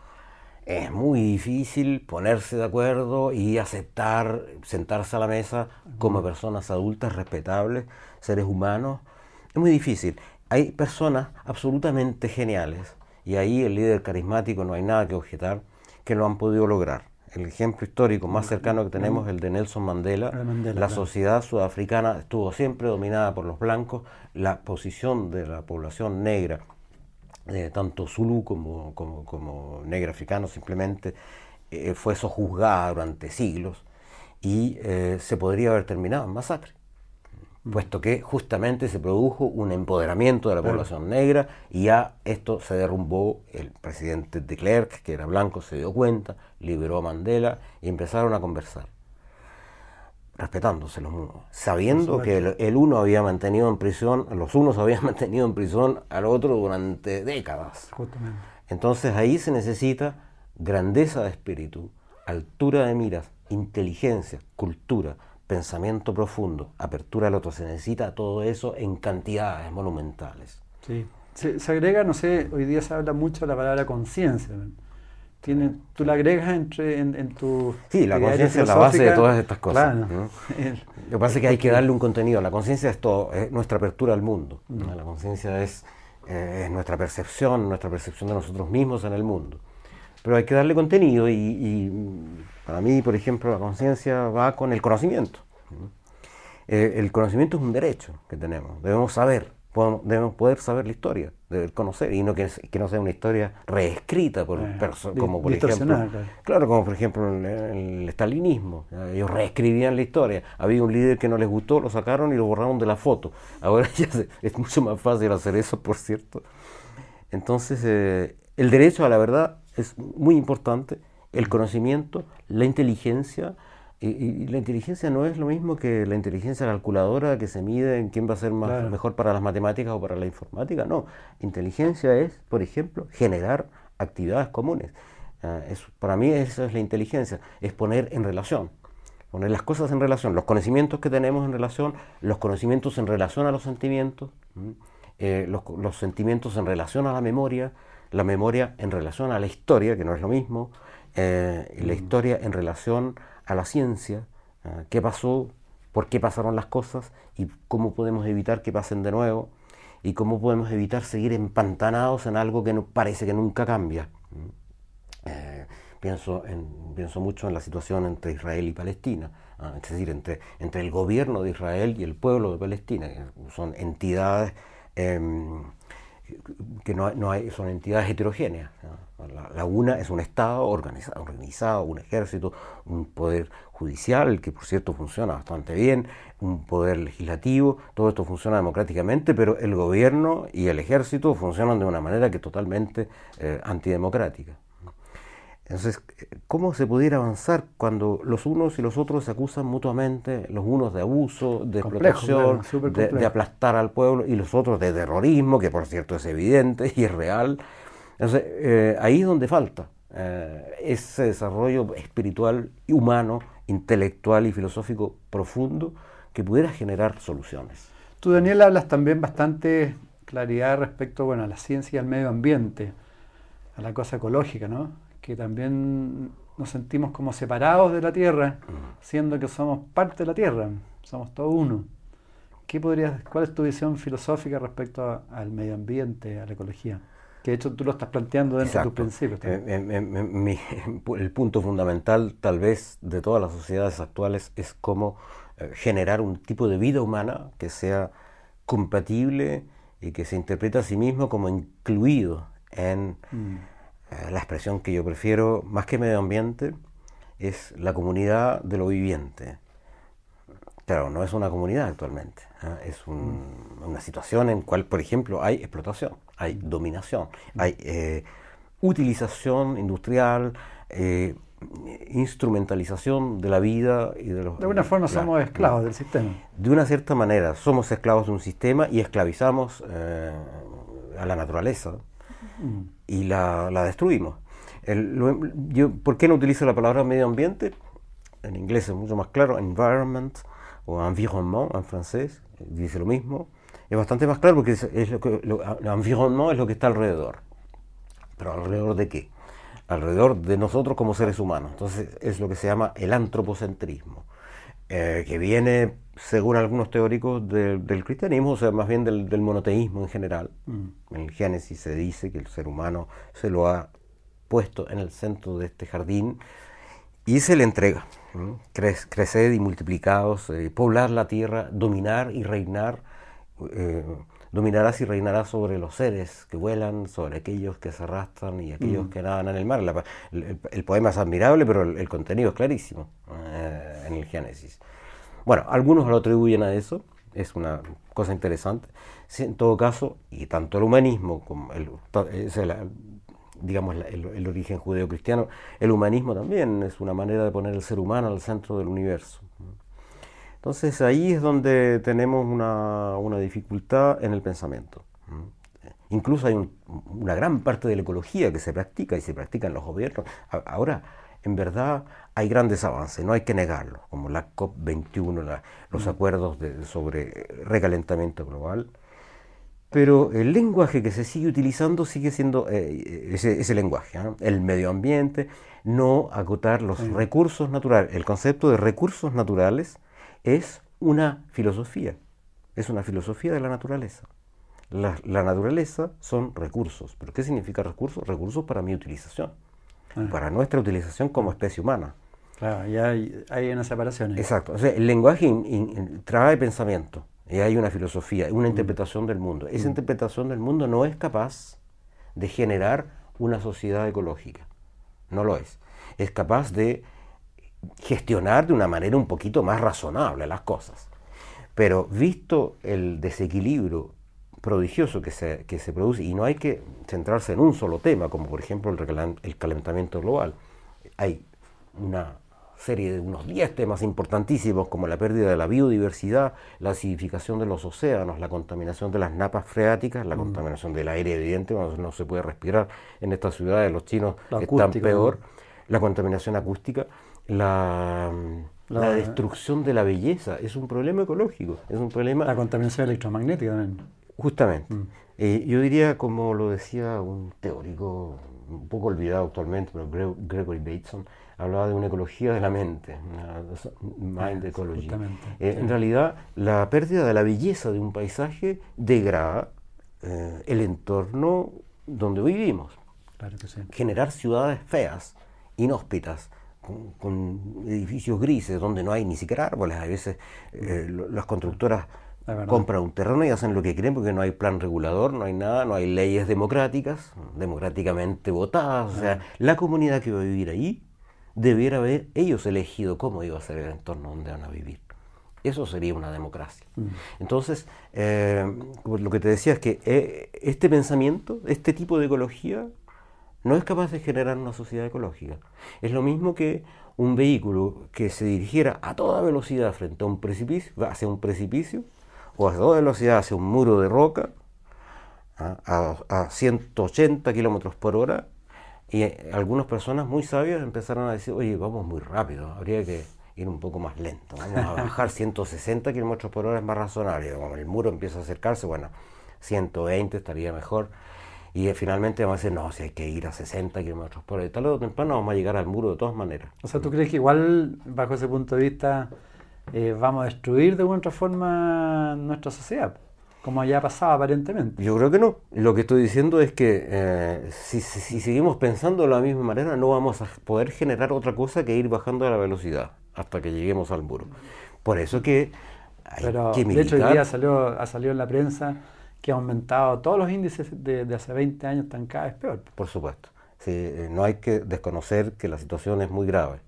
es muy difícil ponerse de acuerdo y aceptar, sentarse a la mesa como personas adultas, respetables, seres humanos. Es muy difícil. Hay personas absolutamente geniales y ahí el líder carismático no hay nada que objetar que lo han podido lograr. El ejemplo histórico más cercano que tenemos es el de Nelson Mandela. la sociedad sudafricana estuvo siempre dominada por los blancos. La posición de la población negra, eh, tanto Zulu como, como, negra africano, simplemente eh, fue sojuzgada durante siglos y eh, se podría haber terminado en masacre puesto que justamente se produjo un empoderamiento de la población negra y ya esto se derrumbó, el presidente de Klerk, que era blanco, se dio cuenta, liberó a Mandela y empezaron a conversar. Respetándose los unos, sabiendo que el, uno había mantenido en prisión, los unos habían [laughs] mantenido en prisión al otro durante décadas. Entonces ahí se necesita grandeza de espíritu, altura de miras, inteligencia, cultura, pensamiento profundo, apertura al otro. Se necesita todo eso en cantidades monumentales. Sí. Se, se agrega, no sé, hoy día se habla mucho de la palabra conciencia tú la agregas entre, en, tu... Sí, la conciencia es la base de todas estas cosas. [laughs] Lo que pasa es que hay que darle un contenido. La conciencia es todo, es nuestra apertura al mundo. La conciencia es, eh, es, nuestra percepción, nuestra percepción de nosotros mismos en el mundo. Pero hay que darle contenido y, para mí, por ejemplo, la conciencia va con el conocimiento. Eh, el conocimiento es un derecho que tenemos, debemos saber debemos poder saber la historia, de conocer, y no que, que no sea una historia reescrita por eh, como por ejemplo, claro. como por ejemplo el, el, estalinismo, ellos reescribían la historia, había un líder que no les gustó, lo sacaron y lo borraron de la foto, ahora [laughs] ya es mucho más fácil hacer eso, por cierto. Entonces, eh, el derecho a la verdad es muy importante, el conocimiento, la inteligencia, y, la inteligencia no es lo mismo que la inteligencia calculadora que se mide en quién va a ser más, mejor para las matemáticas o para la informática. No, inteligencia es, por ejemplo, generar actividades comunes. Ah, para mí eso es la inteligencia, es poner en relación, poner las cosas en relación, los conocimientos que tenemos en relación, los conocimientos en relación a los sentimientos, eh, los, sentimientos en relación a la memoria, la memoria en relación a la historia, que no es lo mismo, eh, y la mm. historia en relación a la ciencia, qué pasó, por qué pasaron las cosas y cómo podemos evitar que pasen de nuevo y cómo podemos evitar seguir empantanados en algo que parece que nunca cambia. Eh, pienso, en, pienso mucho en la situación entre Israel y Palestina, ¿ah? es decir, entre, entre el gobierno de Israel y el pueblo de Palestina, que son entidades em, que no, son entidades heterogéneas. La, una es un Estado organizado, organizado, un ejército, un poder judicial, que por cierto funciona bastante bien, un poder legislativo, todo esto funciona democráticamente, pero el gobierno y el ejército funcionan de una manera que es totalmente eh, antidemocrática. Entonces, ¿cómo se pudiera avanzar cuando los unos y los otros se acusan mutuamente, los unos de abuso, de explotación, de, aplastar al pueblo, y los otros de terrorismo, que por cierto es evidente y es real? Entonces, eh, ahí es donde falta eh, ese desarrollo espiritual, y humano, intelectual y filosófico profundo que pudiera generar soluciones. Tú, Daniel, hablas también bastante claridad respecto bueno, a la ciencia y al medio ambiente, a la cosa ecológica, ¿no? Que también nos sentimos como separados de la Tierra, siendo que somos parte de la Tierra, somos todo uno. ¿Qué podrías, ¿Cuál es tu visión filosófica respecto al medio ambiente, a la ecología? Que de hecho tú lo estás planteando dentro de tus principios. Eh, eh, eh, el punto fundamental tal vez de todas las sociedades actuales es cómo generar un tipo de vida humana que sea compatible y que se interprete a sí mismo como incluido en... Mm. Eh, la expresión que yo prefiero, más que medio ambiente, es la comunidad de lo viviente. Claro, no es una comunidad actualmente, ¿eh? es mm. una situación en cual, por ejemplo, hay explotación, hay mm. dominación, mm. hay eh, utilización industrial, instrumentalización de la vida y de los... De alguna forma somos esclavos del sistema. De una cierta manera, somos esclavos de un sistema y esclavizamos a la naturaleza y la, destruimos. yo, ¿Por qué no utilizo la palabra medio ambiente? En inglés es mucho más claro, environment o environnement en francés, dice lo mismo. Es bastante más claro porque es, lo que, environnement es lo que está alrededor. ¿Pero alrededor de qué? Alrededor de nosotros como seres humanos. Entonces es lo que se llama el antropocentrismo, eh, que viene según algunos teóricos del cristianismo, o sea, más bien del, monoteísmo en general. Mm. En el Génesis se dice que el ser humano se lo ha puesto en el centro de este jardín y se le entrega. crecer y multiplicados, eh, poblar la tierra, dominar y reinar. Eh, dominarás y reinarás sobre los seres que vuelan, sobre aquellos que se arrastran y aquellos mm. que nadan en el mar. el, poema es admirable, pero el, contenido es clarísimo eh, en el Génesis. Bueno, algunos lo atribuyen a eso, es una cosa interesante. En todo caso, y tanto el humanismo como el, digamos, el, origen judeo-cristiano, el humanismo también es una manera de poner el ser humano al centro del universo. Entonces ahí es donde tenemos una, una dificultad en el pensamiento. Incluso hay una gran parte de la ecología que se practica y se practica en los gobiernos. Ahora, en verdad, hay grandes avances, no hay que negarlo, como la COP21, los acuerdos sobre recalentamiento global. Pero el lenguaje que se sigue utilizando sigue siendo eh, ese, lenguaje, el medio ambiente, no acotar los recursos naturales. El concepto de recursos naturales es una filosofía, es una filosofía de la naturaleza. La, naturaleza son recursos. ¿Pero qué significa recursos? Recursos para mi utilización, ah. para nuestra utilización como especie humana. Claro, ya hay, hay una separación. Exacto. O sea, el lenguaje trae pensamiento, y hay una filosofía, una mm. interpretación del mundo. Esa mm. interpretación del mundo no es capaz de generar una sociedad ecológica. No lo es. Es capaz de gestionar de una manera un poquito más razonable las cosas. Pero visto el desequilibrio prodigioso que se, que se produce, y no hay que centrarse en un solo tema, como por ejemplo el, el calentamiento global, hay una serie de unos 10 temas importantísimos como la pérdida de la biodiversidad, la acidificación de los océanos, la contaminación de las napas freáticas, la mm. contaminación del aire evidente, no se puede respirar en estas ciudades, los chinos están peor, la contaminación acústica, la, la, destrucción de la belleza, es un problema ecológico, es un problema... La contaminación electromagnética también. Justamente. Mm. Eh, yo diría, como lo decía un teórico un poco olvidado actualmente, pero Gregory Bateson, hablaba de una ecología de la mente, mind ecology. Eh, en realidad, la pérdida de la belleza de un paisaje degrada eh, el entorno donde vivimos. Generar ciudades feas, inhóspitas, con, edificios grises, donde no hay ni siquiera árboles. A veces eh, las constructoras compran un terreno y hacen lo que quieren porque no hay plan regulador, no hay nada, no hay leyes democráticas, democráticamente votadas. O sea, la comunidad que va a vivir ahí debiera haber ellos elegido cómo iba a ser el entorno donde van a vivir. Eso sería una democracia. Mm. Entonces, eh, lo que te decía es que eh, este pensamiento, este tipo de ecología, no es capaz de generar una sociedad ecológica. Es lo mismo que un vehículo que se dirigiera a toda velocidad frente a un precipicio, hacia un precipicio, o a toda velocidad hacia un muro de roca, ¿ah? a, a 180 kilómetros por hora, y eh, algunas personas muy sabias empezaron a decir, oye, vamos muy rápido, habría que ir un poco más lento, vamos a bajar 160 kilómetros por hora es más razonable, como el muro empieza a acercarse, bueno, 120 estaría mejor. Y eh, finalmente vamos a decir, no, si hay que ir a 60 kilómetros por hora, tal o temprano vamos a llegar al muro de todas maneras. O sea, ¿tú crees que igual, bajo ese punto de vista, eh, vamos a destruir de alguna otra forma nuestra sociedad? como ya pasado aparentemente. Yo creo que no. Lo que estoy diciendo es que eh, si, seguimos pensando de la misma manera, no vamos a poder generar otra cosa que ir bajando la velocidad hasta que lleguemos al muro. Por eso que hay Pero, que De hecho, hoy día salió, ha salido en la prensa que ha aumentado todos los índices de, hace 20 años, están cada vez peor. Por supuesto. Eh, no hay que desconocer que la situación es muy grave.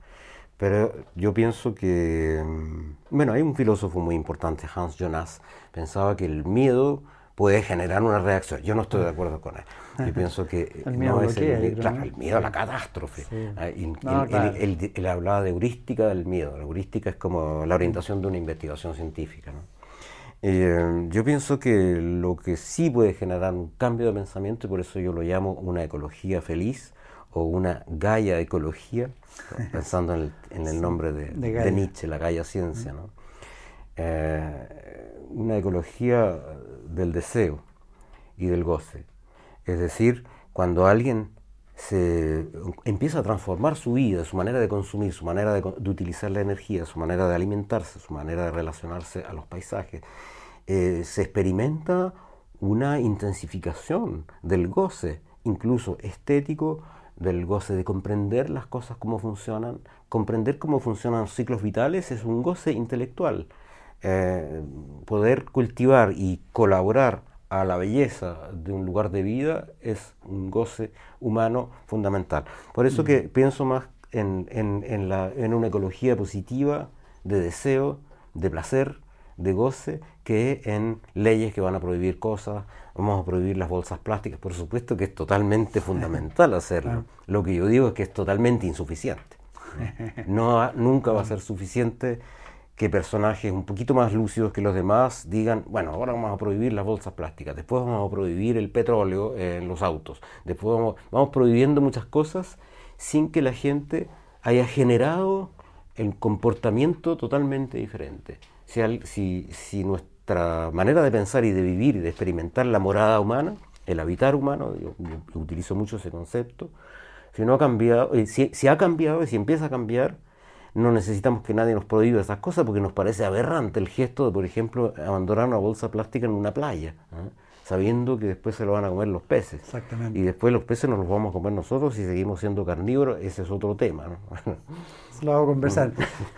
Pero yo pienso que, mm, bueno, hay un filósofo muy importante, Hans Jonas, pensaba que el miedo puede generar una reacción. Yo no estoy de acuerdo con él. Yo [laughs] pienso que el miedo, no es el, miedo a la catástrofe. Ah, él, hablaba de heurística del miedo. La heurística es como la orientación de una investigación científica. Eh, yo pienso que lo que sí puede generar un cambio de pensamiento, y por eso yo lo llamo una ecología feliz o una Gaia ecología, [laughs] pensando en el, nombre de, Nietzsche, la Gaia ciencia, ¿no? Eh, una ecología del deseo y del goce. Es decir, cuando alguien se empieza a transformar su vida, su manera de consumir, su manera de, utilizar la energía, su manera de alimentarse, su manera de relacionarse a los paisajes, eh, se experimenta una intensificación del goce, incluso estético, del goce de comprender las cosas cómo funcionan. Comprender cómo funcionan los ciclos vitales es un goce intelectual. Eh, poder cultivar y colaborar a la belleza de un lugar de vida es un goce humano fundamental. Por eso que pienso más en, en, la, en una ecología positiva, de deseo, de placer, de goce, que en leyes que van a prohibir cosas, vamos a prohibir las bolsas plásticas, por supuesto que es totalmente fundamental [laughs] hacerlo. Lo que yo digo es que es totalmente insuficiente. No, nunca va a ser suficiente que personajes un poquito más lúcidos que los demás digan, bueno, ahora vamos a prohibir las bolsas plásticas, después vamos a prohibir el petróleo en los autos, después vamos, vamos prohibiendo muchas cosas sin que la gente haya generado el comportamiento totalmente diferente. Si, si, nuestra manera de pensar y de vivir y de experimentar la morada humana, el habitar humano, yo, utilizo mucho ese concepto, si no ha cambiado, eh, si, si ha cambiado y si empieza a cambiar, no necesitamos que nadie nos prohíba esas cosas porque nos parece aberrante el gesto de, por ejemplo, abandonar una bolsa plástica en una playa, ¿eh? sabiendo que después se lo van a comer los peces. Exactamente. Y después los peces nos los vamos a comer nosotros y seguimos siendo carnívoros, ese es otro tema. ¿no? Eso [laughs] lo vamos a conversar.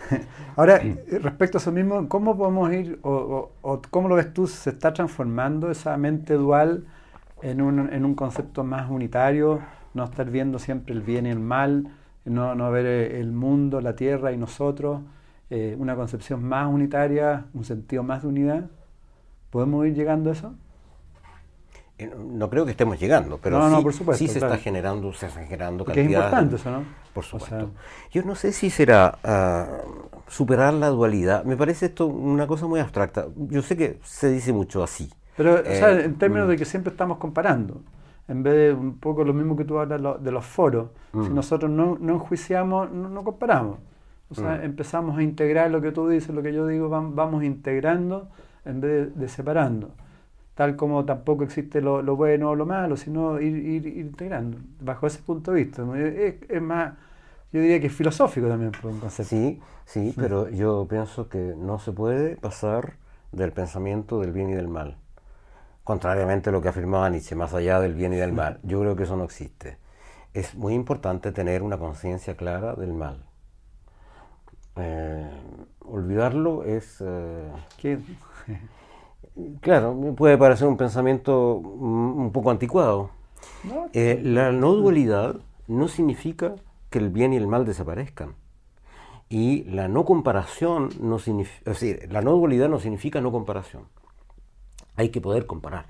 [laughs] Ahora, respecto a eso mismo, ¿cómo podemos ir, o, o, cómo lo ves tú, se está transformando esa mente dual en un, en un concepto más unitario, no estar viendo siempre el bien y el mal? No, no ver eh, el mundo, la tierra y nosotros, eh, una concepción más unitaria, un sentido más de unidad. ¿Podemos ir llegando a eso? Eh, no creo que estemos llegando, pero sí, se está generando, se están generando cantidades. es importante eso, ¿no? Por supuesto. Yo no sé si será uh, superar la dualidad. Me parece esto una cosa muy abstracta. Yo sé que se dice mucho así. Pero, o sea, en términos mm. de que siempre estamos comparando en vez de un poco lo mismo que tú hablas de los foros, si mm. nosotros no, no enjuiciamos, no, comparamos. O sea, mm. empezamos a integrar lo que tú dices, lo que yo digo, vamos integrando en vez de, separando. Tal como tampoco existe lo, bueno o lo malo, sino ir, ir, integrando, bajo ese punto de vista. Es, más, yo diría que es filosófico también por un concepto. Sí, sí, pero yo pienso que no se puede pasar del pensamiento del bien y del mal contrariamente a lo que afirmaba Nietzsche, más allá del bien y del mal. Yo creo que eso no existe. Es muy importante tener una conciencia clara del mal. Eh, olvidarlo es... Eh, [laughs] claro, puede parecer un pensamiento un poco anticuado. Eh, la no dualidad no significa que el bien y el mal desaparezcan. Y la no comparación no significa, es decir, la no dualidad no significa no comparación hay que poder comparar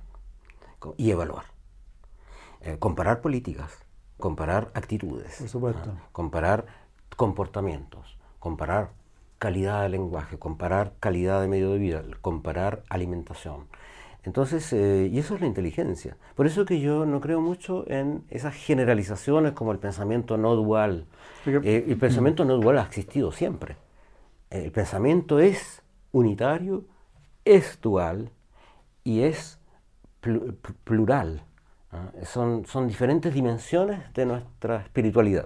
y evaluar. Eh, comparar políticas, comparar actitudes, comparar comportamientos, comparar calidad de lenguaje, comparar calidad de medio de vida, comparar alimentación. Entonces, eh, y eso es la inteligencia. Por eso que yo no creo mucho en esas generalizaciones como el pensamiento no dual. Eh, el pensamiento no dual ha existido siempre. El pensamiento es unitario, es dual, y es plural. Son, son diferentes dimensiones de nuestra espiritualidad.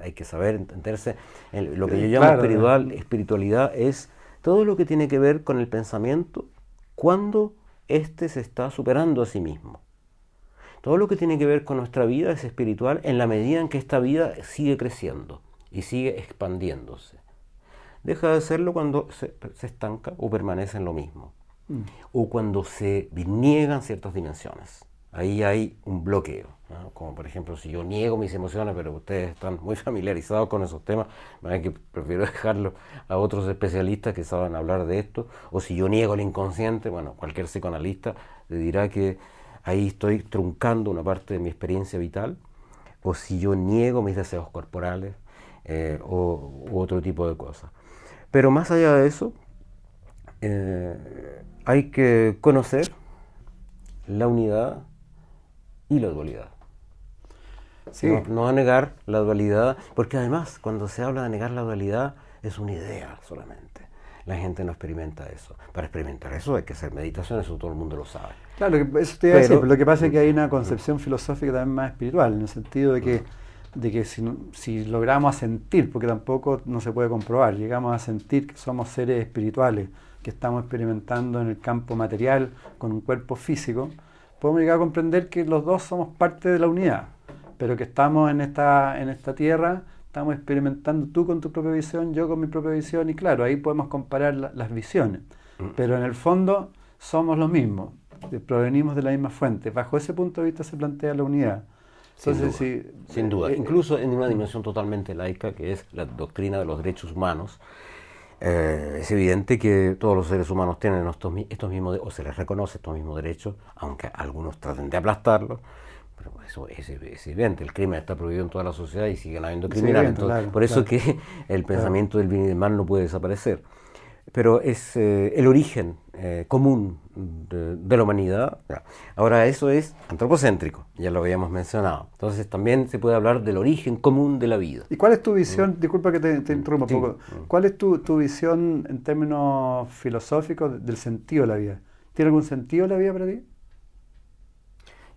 hay que saber entenderse. lo que yo llamo espiritual, espiritualidad es todo lo que tiene que ver con el pensamiento cuando éste se está superando a sí mismo. Todo lo que tiene que ver con nuestra vida es espiritual en la medida en que esta vida sigue creciendo y sigue expandiéndose. Deja de serlo cuando se, se estanca o permanece en lo mismo. Mm. o cuando se niegan ciertas dimensiones. Ahí hay un bloqueo, como por ejemplo si yo niego mis emociones, pero ustedes están muy [laughs] familiarizados con esos temas, que prefiero dejarlo a otros especialistas que saben hablar de esto, o si yo niego el inconsciente, bueno, cualquier psicoanalista le dirá que ahí estoy truncando una parte de mi experiencia vital, o si yo niego mis deseos corporales eh, o, u otro tipo de cosas. Pero más allá de eso, eh, hay que conocer la unidad y la dualidad. No, no, a negar la dualidad, porque además cuando se habla de negar la dualidad es una idea solamente. La gente no experimenta eso. Para experimentar eso hay que hacer meditación, eso todo el mundo lo sabe. Claro, eso te iba a decir, pero lo que pasa es que hay una concepción filosófica también más espiritual, en el sentido de que, de que si, si logramos sentir, porque tampoco no se puede comprobar, llegamos a sentir que somos seres espirituales, que estamos experimentando en el campo material con un cuerpo físico, podemos llegar a comprender que los dos somos parte de la unidad, pero que estamos en esta, en esta tierra, estamos experimentando tú con tu propia visión, yo con mi propia visión, y claro, ahí podemos comparar las visiones, mm. pero en el fondo somos los mismos, provenimos de la misma fuente. Bajo ese punto de vista se plantea la unidad. Entonces, sin duda, sin duda. Eh, incluso en una dimensión totalmente laica, que es la doctrina de los derechos humanos, eh, es evidente que todos los seres humanos tienen estos, mismos, o se les reconoce estos mismos derechos, aunque algunos traten de aplastarlos, Pero eso es, evidente, el crimen está prohibido en toda la sociedad y siguen habiendo criminales. por eso que el pensamiento del bien y del mal no puede desaparecer. Pero es eh, el origen eh, común de, la humanidad. Ahora eso es antropocéntrico, ya lo habíamos mencionado. Entonces también se puede hablar del origen común de la vida. ¿Y cuál es tu visión? Mm. Disculpa que te, interrumpa un poco. Mm. ¿Cuál es tu, tu, visión en términos filosóficos del sentido de la vida? ¿Tiene algún sentido la vida para ti?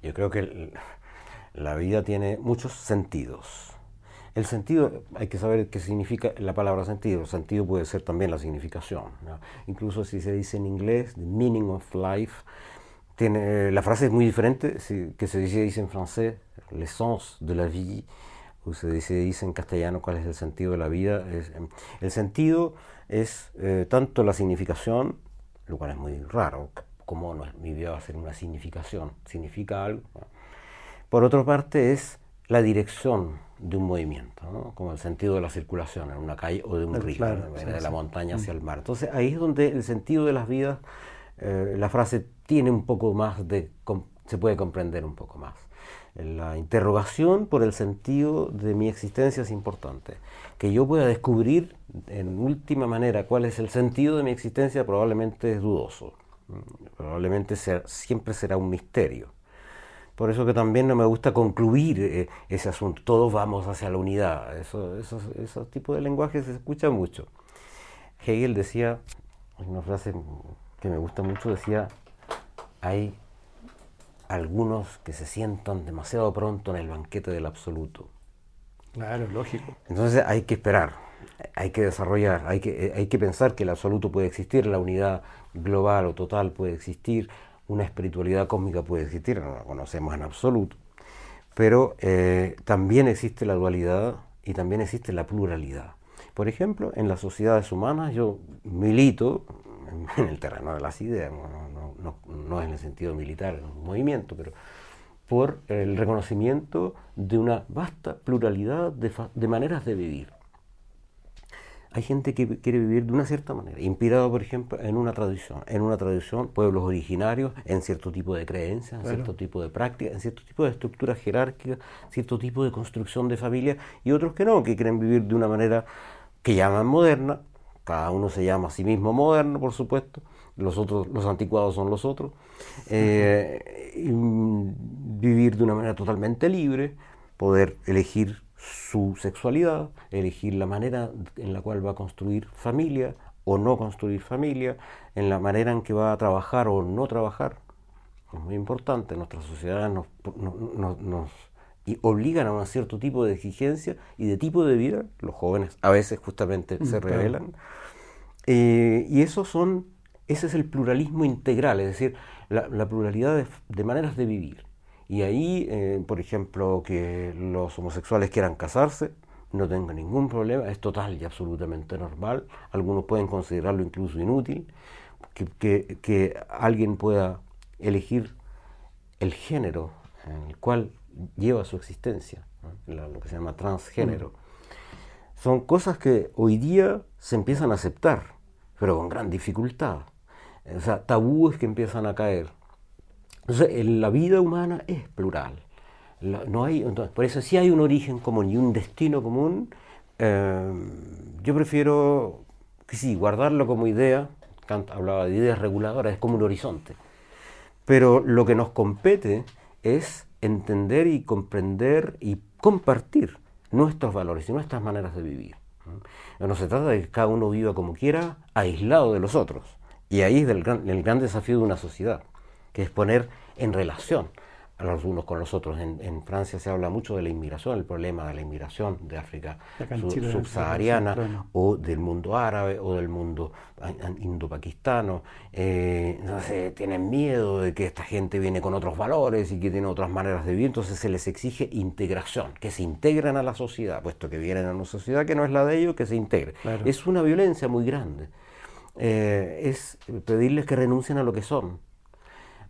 Yo creo que la vida tiene muchos sentidos. El sentido, hay que saber qué significa la palabra sentido. El sentido puede ser también la significación. Incluso si se dice en inglés, the meaning of life, tiene, la frase es muy diferente que se dice, dice en francés, l'essence de la vie, o se dice, dice en castellano cuál es el sentido de la vida. Em, el sentido es eh, tanto la significación, lo cual es muy raro, como no, mi vida va a ser una significación, significa algo. Por otra parte es la dirección de un movimiento, como el sentido de la circulación en una calle o de un río, de la montaña hacia el mar. Entonces ahí es donde el sentido de las vidas, eh, la frase tiene un poco más de, se puede comprender un poco más. La interrogación por el sentido de mi existencia es importante. Que yo pueda descubrir en última manera cuál es el sentido de mi existencia probablemente es dudoso. Probablemente siempre será un misterio. Por eso que también no me gusta concluir eh, ese asunto. Todos vamos hacia la unidad. Eso, esos, esos tipos de lenguaje se escucha mucho. Hegel decía, una frase que me gusta mucho, decía, hay algunos que se sientan demasiado pronto en el banquete del absoluto. Claro, lógico. Entonces hay que esperar, hay que desarrollar, hay que, eh, hay que pensar que el absoluto puede existir, la unidad global o total puede existir, una espiritualidad cósmica puede existir, no la conocemos en absoluto, pero eh, también existe la dualidad y también existe la pluralidad. Por ejemplo, en las sociedades humanas yo milito en [laughs] el terreno de las ideas, no, en el sentido militar, en un movimiento, pero por el reconocimiento de una vasta pluralidad de maneras de vivir hay gente que quiere vivir de una cierta manera, inspirado, por ejemplo, en una tradición, en una tradición, pueblos originarios, en cierto tipo de creencias, en cierto tipo de prácticas, en cierto tipo de estructura jerárquica, cierto tipo de construcción de familia, y otros que no, que quieren vivir de una manera que llaman moderna, cada uno se llama a sí mismo moderno, por supuesto, los otros, los anticuados son los otros, eh, vivir de una manera totalmente libre, poder elegir su sexualidad, elegir la manera en la cual va a construir familia o no construir familia, en la manera en que va a trabajar o no trabajar. Es muy importante, nuestras sociedades nos, nos, obligan a un cierto tipo de exigencia y de tipo de vida, los jóvenes a veces justamente se revelan, eh, y eso son, ese es el pluralismo integral, es decir, la, pluralidad de maneras de vivir. Y ahí, eh, por ejemplo, que los homosexuales quieran casarse, no tenga ningún problema, es total y absolutamente normal. Algunos pueden considerarlo incluso inútil, que, que, alguien pueda elegir el género en el cual lleva su existencia, lo que se llama transgénero. Mm. Son cosas que hoy día se empiezan a aceptar, pero con gran dificultad. O sea, tabúes que empiezan a caer. Entonces, la vida humana es plural. No hay, por eso, si hay un origen común y un destino común, eh, yo prefiero que sí, guardarlo como idea. Kant hablaba de ideas reguladoras, es como un horizonte. Pero lo que nos compete es entender y comprender y compartir nuestros valores y nuestras maneras de vivir. No se trata de que cada uno viva como quiera, aislado de los otros. Y ahí es el gran desafío de una sociedad que es poner en relación a los unos con los otros. En, Francia se habla mucho de la inmigración, el problema de la inmigración de África subsahariana o del mundo árabe o del mundo indo-pakistano. Eh, tienen miedo de que esta gente viene con otros valores y que tiene otras maneras de vivir, entonces se les exige integración, que se integren a la sociedad, puesto que vienen a una sociedad que no es la de ellos, que se integre. Es una violencia muy grande. Eh, es pedirles que renuncien a lo que son,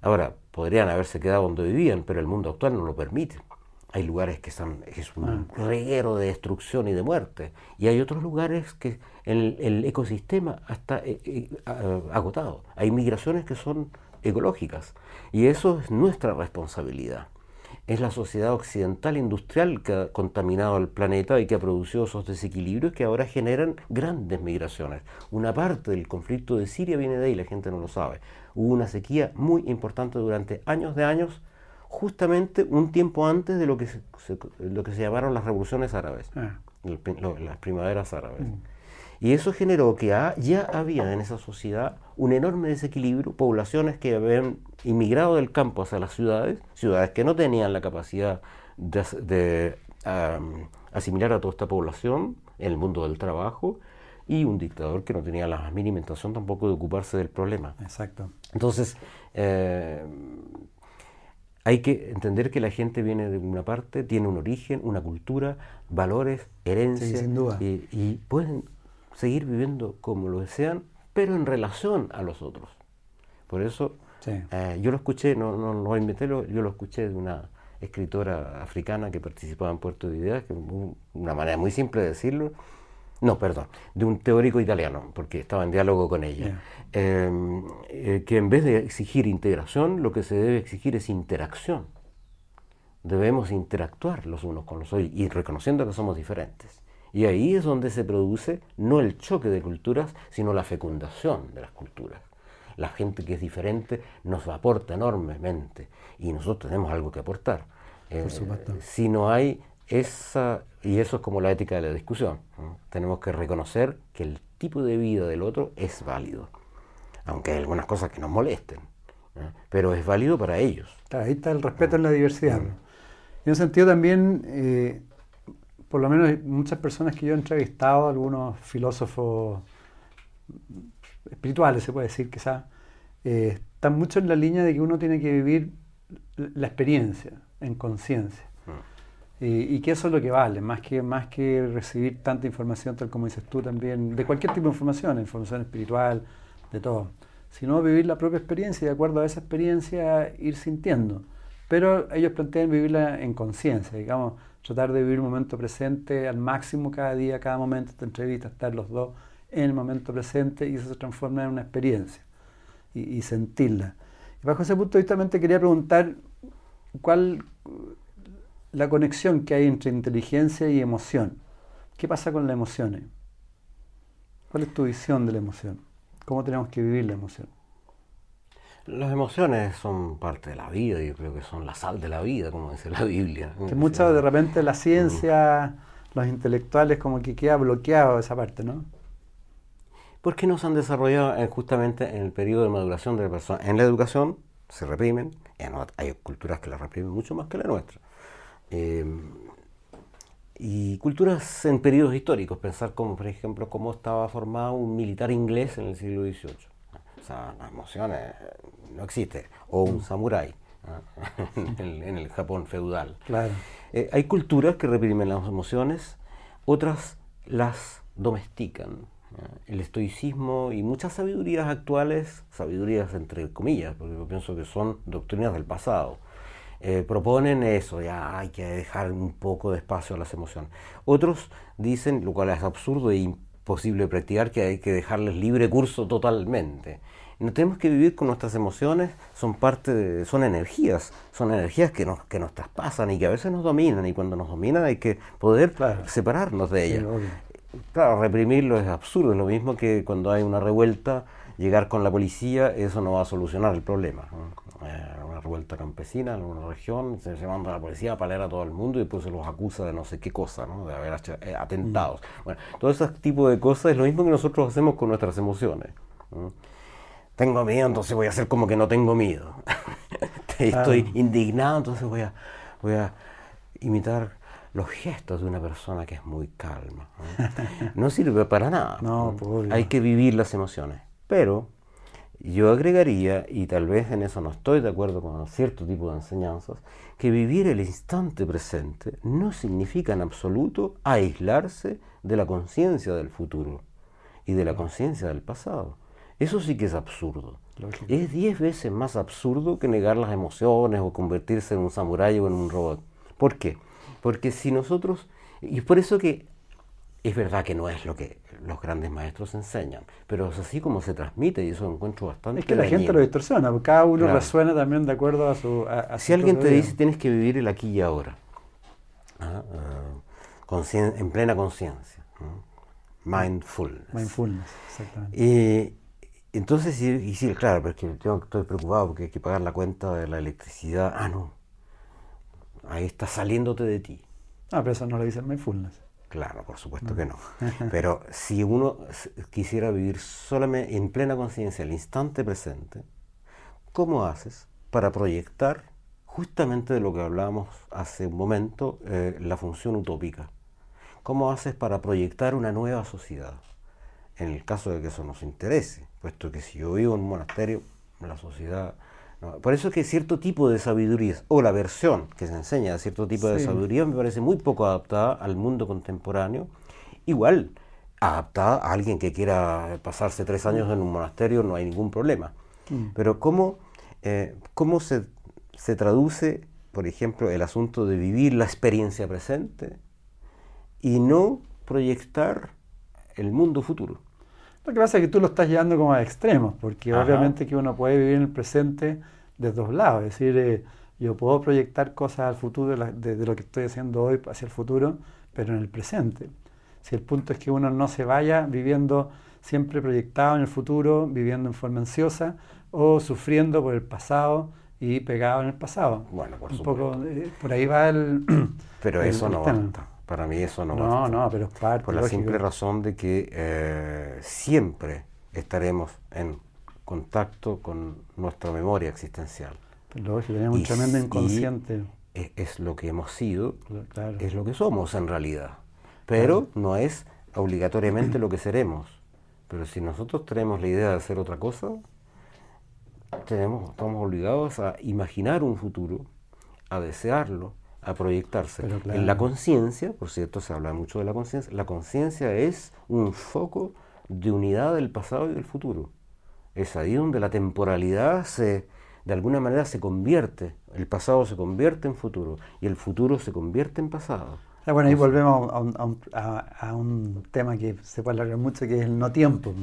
Ahora, podrían haberse quedado donde vivían, pero el mundo actual no lo permite. Hay lugares que son, es un ah. reguero de destrucción y de muerte, y hay otros lugares que el, el ecosistema está eh, eh, agotado. Hay migraciones que son ecológicas, y eso es nuestra responsabilidad. Es la sociedad occidental industrial que ha contaminado el planeta y que ha producido esos desequilibrios que ahora generan grandes migraciones. Una parte del conflicto de Siria viene de ahí, la gente no lo sabe. Hubo una sequía muy importante durante años de años, justamente un tiempo antes de lo que se, lo que se llamaron las revoluciones árabes, ah. las primaveras árabes. Mm. Y eso generó que ya había en esa sociedad un enorme desequilibrio, poblaciones que habían inmigrado del campo hacia las ciudades, ciudades que no tenían la capacidad de, asimilar a toda esta población en el mundo del trabajo, y un dictador que no tenía la mínima intención tampoco de ocuparse del problema. Exacto. Entonces, eh, hay que entender que la gente viene de una parte, tiene un origen, una cultura, valores, herencia, sin duda. y pueden seguir viviendo como lo desean, pero en relación a los otros. Por eso eh, yo lo escuché, no, no, lo inventé, yo lo escuché de una escritora africana que participaba en Puerto de Ideas, que una manera muy simple de decirlo, no, perdón, de un teórico italiano, porque estaba en diálogo con ella, em, eh, que en vez de exigir integración, lo que se debe exigir es interacción. Debemos interactuar los unos con los otros y reconociendo que somos diferentes. Y ahí es donde se produce no el choque de culturas, sino la fecundación de las culturas. La gente que es diferente nos aporta enormemente y nosotros tenemos algo que aportar. Eh, si no hay esa, y eso es como la ética de la discusión, tenemos que reconocer que el tipo de vida del otro es válido, aunque hay algunas cosas que nos molesten, pero es válido para ellos. ahí está el respeto en la diversidad. Mm. En un sentido también, eh, por lo menos muchas personas que yo he entrevistado, algunos filósofos espirituales, se puede decir quizás, eh, están mucho en la línea de que uno tiene que vivir la experiencia en conciencia. Mm. Y, que eso es lo que vale, más que, más que recibir tanta información, tal como dices tú también, de cualquier tipo de información, información espiritual, de todo, sino vivir la propia experiencia y de acuerdo a esa experiencia ir sintiendo. Pero ellos plantean vivirla en conciencia, digamos, tratar de vivir el momento presente al máximo cada día, cada momento, esta entrevista, estar los dos en el momento presente y eso se transforma en una experiencia y, sentirla. Y bajo ese punto de vista, también quería preguntar cuál la conexión que hay entre inteligencia y emoción. ¿Qué pasa con las emociones? ¿Cuál es tu visión de la emoción? ¿Cómo tenemos que vivir la emoción? Las emociones son parte de la vida, yo creo que son la sal de la vida, como dice la Biblia. Que muchas de repente la ciencia, los intelectuales como que queda bloqueado esa parte, ¿no? Porque no se han desarrollado eh, justamente en el periodo de maduración de la persona. En la educación se reprimen, hay culturas que la reprimen mucho más que la nuestra. Em, y culturas en periodos históricos, pensar como, por ejemplo, cómo estaba formado un militar inglés en el siglo XVIII o sea, las emociones no existe. O un samurái [laughs] en, el, Japón feudal. Claro. Eh, hay culturas que reprimen las emociones, otras las domestican. El estoicismo y muchas sabidurías actuales, sabidurías entre comillas, porque yo pienso que son doctrinas del pasado, eh, proponen eso, ya hay que dejar un poco de espacio a las emociones. Otros dicen, lo cual es absurdo e imposible de practicar, que hay que dejarles libre curso totalmente. No tenemos que vivir con nuestras emociones, son parte de, son energías, son energías que nos, que nos traspasan y que a veces nos dominan, y cuando nos dominan hay que poder separarnos de ellas. claro, reprimirlo es absurdo, es lo mismo que cuando hay una revuelta, llegar con la policía, eso no va a solucionar el problema. Eh, una revuelta campesina en una región, se, manda a la policía para leer a todo el mundo y después se los acusa de no sé qué cosa, ¿no? de haber hecho eh, atentados. Mm. Bueno, todo ese tipo de cosas es lo mismo que nosotros hacemos con nuestras emociones tengo miedo, entonces voy a hacer como que no tengo miedo. [laughs] Estoy indignado, entonces voy a, voy a imitar los gestos de una persona que es muy calma. No, [laughs] sirve para nada. No, Hay que vivir las emociones. Pero yo agregaría, y tal vez en eso no estoy de acuerdo con cierto tipo de enseñanzas, que vivir el instante presente no significa en absoluto aislarse de la conciencia del futuro y de la conciencia del pasado. Eso sí que es absurdo. Es diez veces más absurdo que negar las emociones o convertirse en un samurái o en un robot. ¿Por qué? Porque si nosotros, y es por eso que Es verdad que no es lo que los grandes maestros enseñan, pero es así como se transmite y eso encuentro bastante. Es que la gente lo distorsiona, cada uno resuena también de acuerdo a su. A, si alguien te dice tienes que vivir el aquí y ahora, ¿ah? Ah, en plena conciencia, mindfulness. Mindfulness, exactamente. Y, entonces, y, sí, claro, pero es que estoy preocupado porque hay que pagar la cuenta de la electricidad. Ah, no. Ahí está saliéndote de ti. Ah, pero eso no lo dice el mindfulness. Claro, por supuesto que no. [laughs] Pero si uno quisiera vivir solamente en plena conciencia el instante presente, ¿cómo haces para proyectar justamente de lo que hablábamos hace un momento, eh, la función utópica? ¿Cómo haces para proyectar una nueva sociedad? En el caso de que eso nos interese, puesto que si yo vivo en un monasterio, la sociedad por eso es que cierto tipo de sabiduría, o la versión que se enseña de cierto tipo de sabiduría, me parece muy poco adaptada al mundo contemporáneo. Igual, adaptada a alguien que quiera pasarse tres años en un monasterio, no hay ningún problema. Mm. Pero ¿cómo, eh, cómo se, se traduce, por ejemplo, el asunto de vivir la experiencia presente y no proyectar el mundo futuro? Lo que pasa es que tú lo estás llevando como a extremos, porque obviamente que uno puede vivir en el presente de dos lados. Es decir, eh, yo puedo proyectar cosas al futuro de, lo que estoy haciendo hoy hacia el futuro, pero en el presente. Si el punto es que uno no se vaya viviendo siempre proyectado en el futuro, viviendo en forma ansiosa o sufriendo por el pasado y pegado en el pasado. Bueno, por Un supuesto. Poco, eh, por ahí va el. [clears throat] Pero eso no basta. Para mí eso no, no No, pero es parte. Por la simple razón de que eh, siempre estaremos en contacto con nuestra memoria existencial. Lógico, tenemos un tremendo inconsciente. Es, lo que hemos sido, es lo que somos en realidad. Pero no es obligatoriamente lo que seremos. Pero si nosotros tenemos la idea de hacer otra cosa, tenemos, estamos obligados a imaginar un futuro, a desearlo, a proyectarse. En la conciencia, por cierto, se habla mucho de la conciencia, la conciencia es un foco de unidad del pasado y del futuro. Es ahí donde la temporalidad se, de alguna manera se convierte, el pasado se convierte en futuro y el futuro se convierte en pasado. Ah, bueno, ahí volvemos a un, tema que se puede alargar mucho, que es el no tiempo,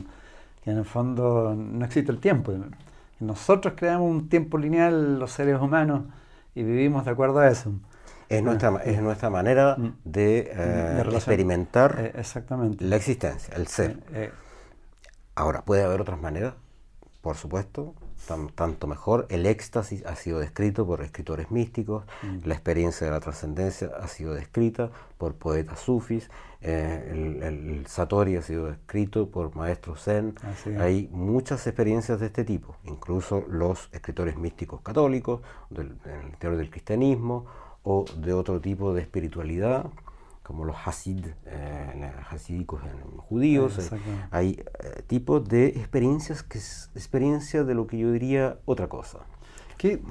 que en el fondo no existe el tiempo. Nosotros creamos un tiempo lineal, los seres humanos, y vivimos de acuerdo a eso. Es nuestra, es nuestra manera mm. de, eh, experimentar eh, exactamente. la existencia, el ser. Eh, Ahora, ¿puede haber otras maneras? Por supuesto, tanto mejor. El éxtasis ha sido descrito por escritores místicos, mm. la experiencia de la trascendencia ha sido descrita por poetas sufis, el, Satori ha sido descrito por maestros zen. Hay muchas experiencias de este tipo, incluso los escritores místicos católicos, del, el interior del cristianismo o de otro tipo de espiritualidad, como los hasid, eh, hasídicos judíos. Eh, hay eh, tipos de experiencias que es experiencia de lo que yo diría otra cosa.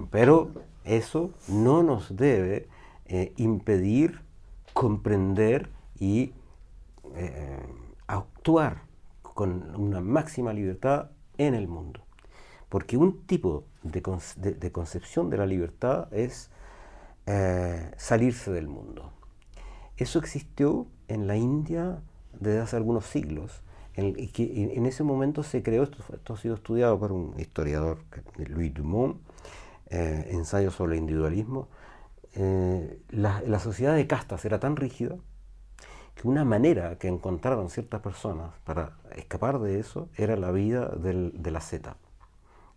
Pero eso no nos debe impedir comprender y actuar con una máxima libertad en el mundo. Porque un tipo de concepción de la libertad es eh, salirse del mundo. Eso existió en la India desde hace algunos siglos. En, que en ese momento se creó, esto, ha sido estudiado por un historiador, Louis Dumont, eh, ensayo sobre el individualismo, eh, la, sociedad de castas era tan rígida que una manera que encontraron ciertas personas para escapar de eso era la vida de la zeta,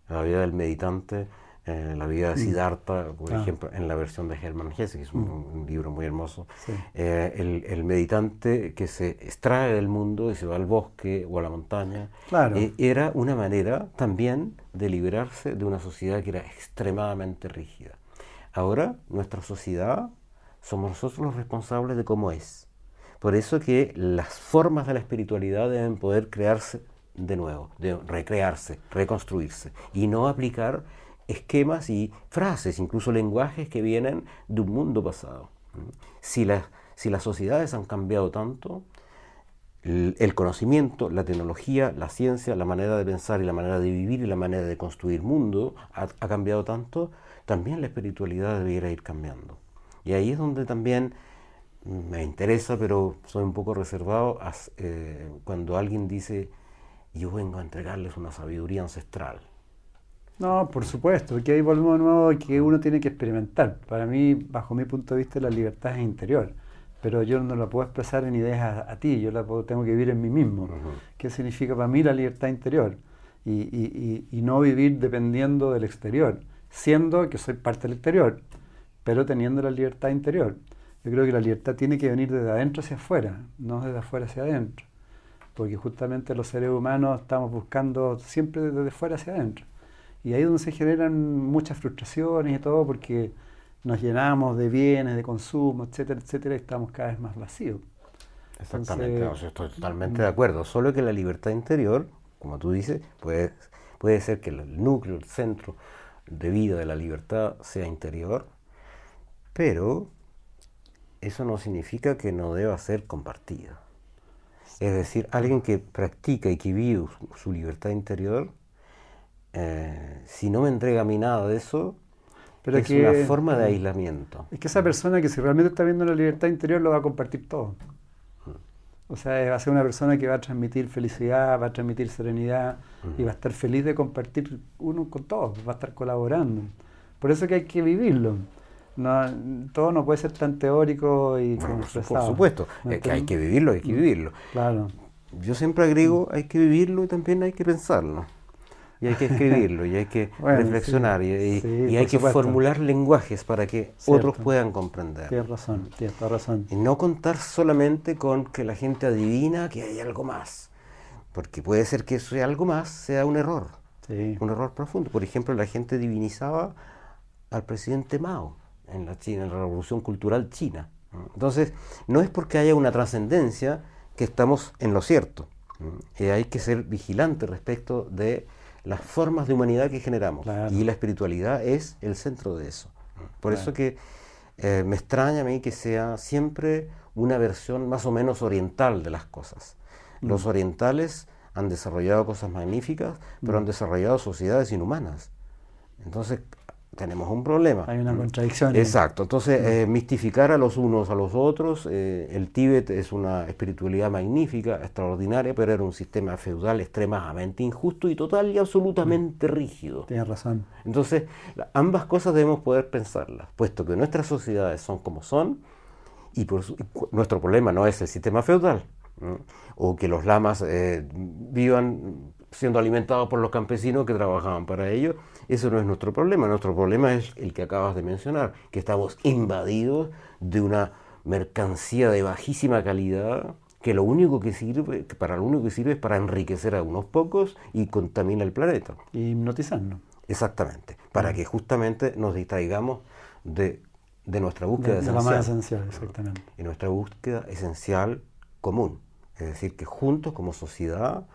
la vida del meditante eh, la vida de mm. Siddhartha, por ah. ejemplo, en la versión de Hermann Hesse, que es un, mm. libro muy hermoso. Eh, el, el, meditante que se extrae del mundo y se va al bosque o a la montaña, eh, era una manera también de liberarse de una sociedad que era extremadamente rígida. Ahora, nuestra sociedad somos nosotros los responsables de cómo es. Por eso que las formas de la espiritualidad deben poder crearse de nuevo, de recrearse, reconstruirse, y no aplicar esquemas y frases, incluso lenguajes que vienen de un mundo pasado. Si, si las sociedades han cambiado tanto, el conocimiento, la tecnología, la ciencia, la manera de pensar y la manera de vivir y la manera de construir mundo ha, cambiado tanto, también la espiritualidad debiera ir cambiando. Y ahí es donde también me interesa, pero soy un poco reservado eh, cuando alguien dice, yo vengo a entregarles una sabiduría ancestral. No, por supuesto, que ahí volvemos nuevo que uno tiene que experimentar. Para mí, bajo mi punto de vista, la libertad es interior, pero yo no la puedo expresar en ideas a, ti, yo la tengo que vivir en mí mismo. ¿Qué significa para mí la libertad interior? Y, y, no vivir dependiendo del exterior, siendo que soy parte del exterior, pero teniendo la libertad interior. Yo creo que la libertad tiene que venir desde adentro hacia afuera, no desde afuera hacia adentro, porque justamente los seres humanos estamos buscando siempre desde fuera hacia adentro. Y ahí es donde se generan muchas frustraciones y todo, porque nos llenamos de bienes, de consumo, etcétera, etcétera, y estamos cada vez más vacíos. Exactamente, estoy totalmente de acuerdo. Solo que la libertad interior, como tú dices, puede, puede ser que el núcleo, el centro de vida de la libertad sea interior, pero eso no significa que no deba ser compartida. Es decir, alguien que practica y que vive su libertad interior eh, si no me entrega a mí nada de eso, Pero es una forma de aislamiento. Es que esa persona que si realmente está viendo la libertad interior lo va a compartir todo. O sea, va a ser una persona que va a transmitir felicidad, va a transmitir serenidad y va a estar feliz de compartir uno con todos, va a estar colaborando. Por eso que hay que vivirlo. No, todo no puede ser tan teórico y Por supuesto, es que hay que vivirlo, hay que vivirlo. Claro. Yo siempre agrego, hay que vivirlo y también hay que pensarlo y hay que escribirlo, y hay que [laughs] reflexionar, y, hay que formular lenguajes para que otros puedan comprender. Tienes razón, tienes razón. Y no contar solamente con que la gente adivina que hay algo más, porque puede ser que eso algo más sea un error, un error profundo. Por ejemplo, la gente divinizaba al presidente Mao en la China, en la Revolución Cultural China. Entonces, no es porque haya una trascendencia que estamos en lo cierto. Y hay que ser vigilante respecto de las formas de humanidad que generamos. Y la espiritualidad es el centro de eso. Por eso que eh, me extraña a mí que sea siempre una versión más o menos oriental de las cosas. Mm. Los orientales han desarrollado cosas magníficas, pero han mm. desarrollado sociedades inhumanas. Entonces, tenemos un problema. Hay una contradicción. Exacto. Entonces, eh, mistificar a los unos a los otros, eh, el Tíbet es una espiritualidad magnífica, extraordinaria, pero era un sistema feudal extremadamente injusto y total y absolutamente rígido. Tienes razón. Entonces, ambas cosas debemos poder pensarlas, puesto que nuestras sociedades son como son, y, por nuestro problema no es el sistema feudal, o que los lamas eh, vivan siendo alimentados por los campesinos que trabajaban para ellos, eso no es nuestro problema. Nuestro problema es el que acabas de mencionar, que estamos invadidos de una mercancía de bajísima calidad que lo único que sirve, para lo único que sirve es para enriquecer a unos pocos y contamina el planeta. Y hipnotizarnos. Exactamente, para mm. que justamente nos distraigamos de, nuestra búsqueda de, esencial. esencial, exactamente. Y nuestra búsqueda esencial común. Es decir, que juntos como sociedad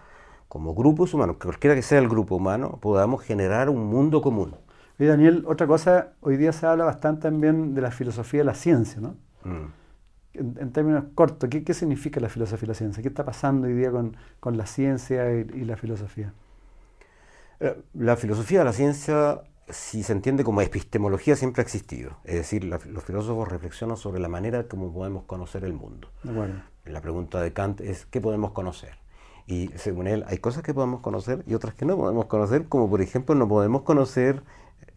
como grupos humanos, cualquiera que sea el grupo humano, podamos generar un mundo común. Y Daniel, otra cosa, hoy día se habla bastante también de la filosofía de la ciencia, ¿no? Mm. En, términos cortos, ¿qué, significa la filosofía de la ciencia? ¿Qué está pasando hoy día con, la ciencia y, la filosofía? Eh, la filosofía de la ciencia, si se entiende como epistemología, siempre ha existido. Es decir, los filósofos reflexionan sobre la manera como podemos conocer el mundo. La pregunta de Kant es, ¿qué podemos conocer? Y según él, hay cosas que podemos conocer y otras que no podemos conocer, como por ejemplo no podemos conocer,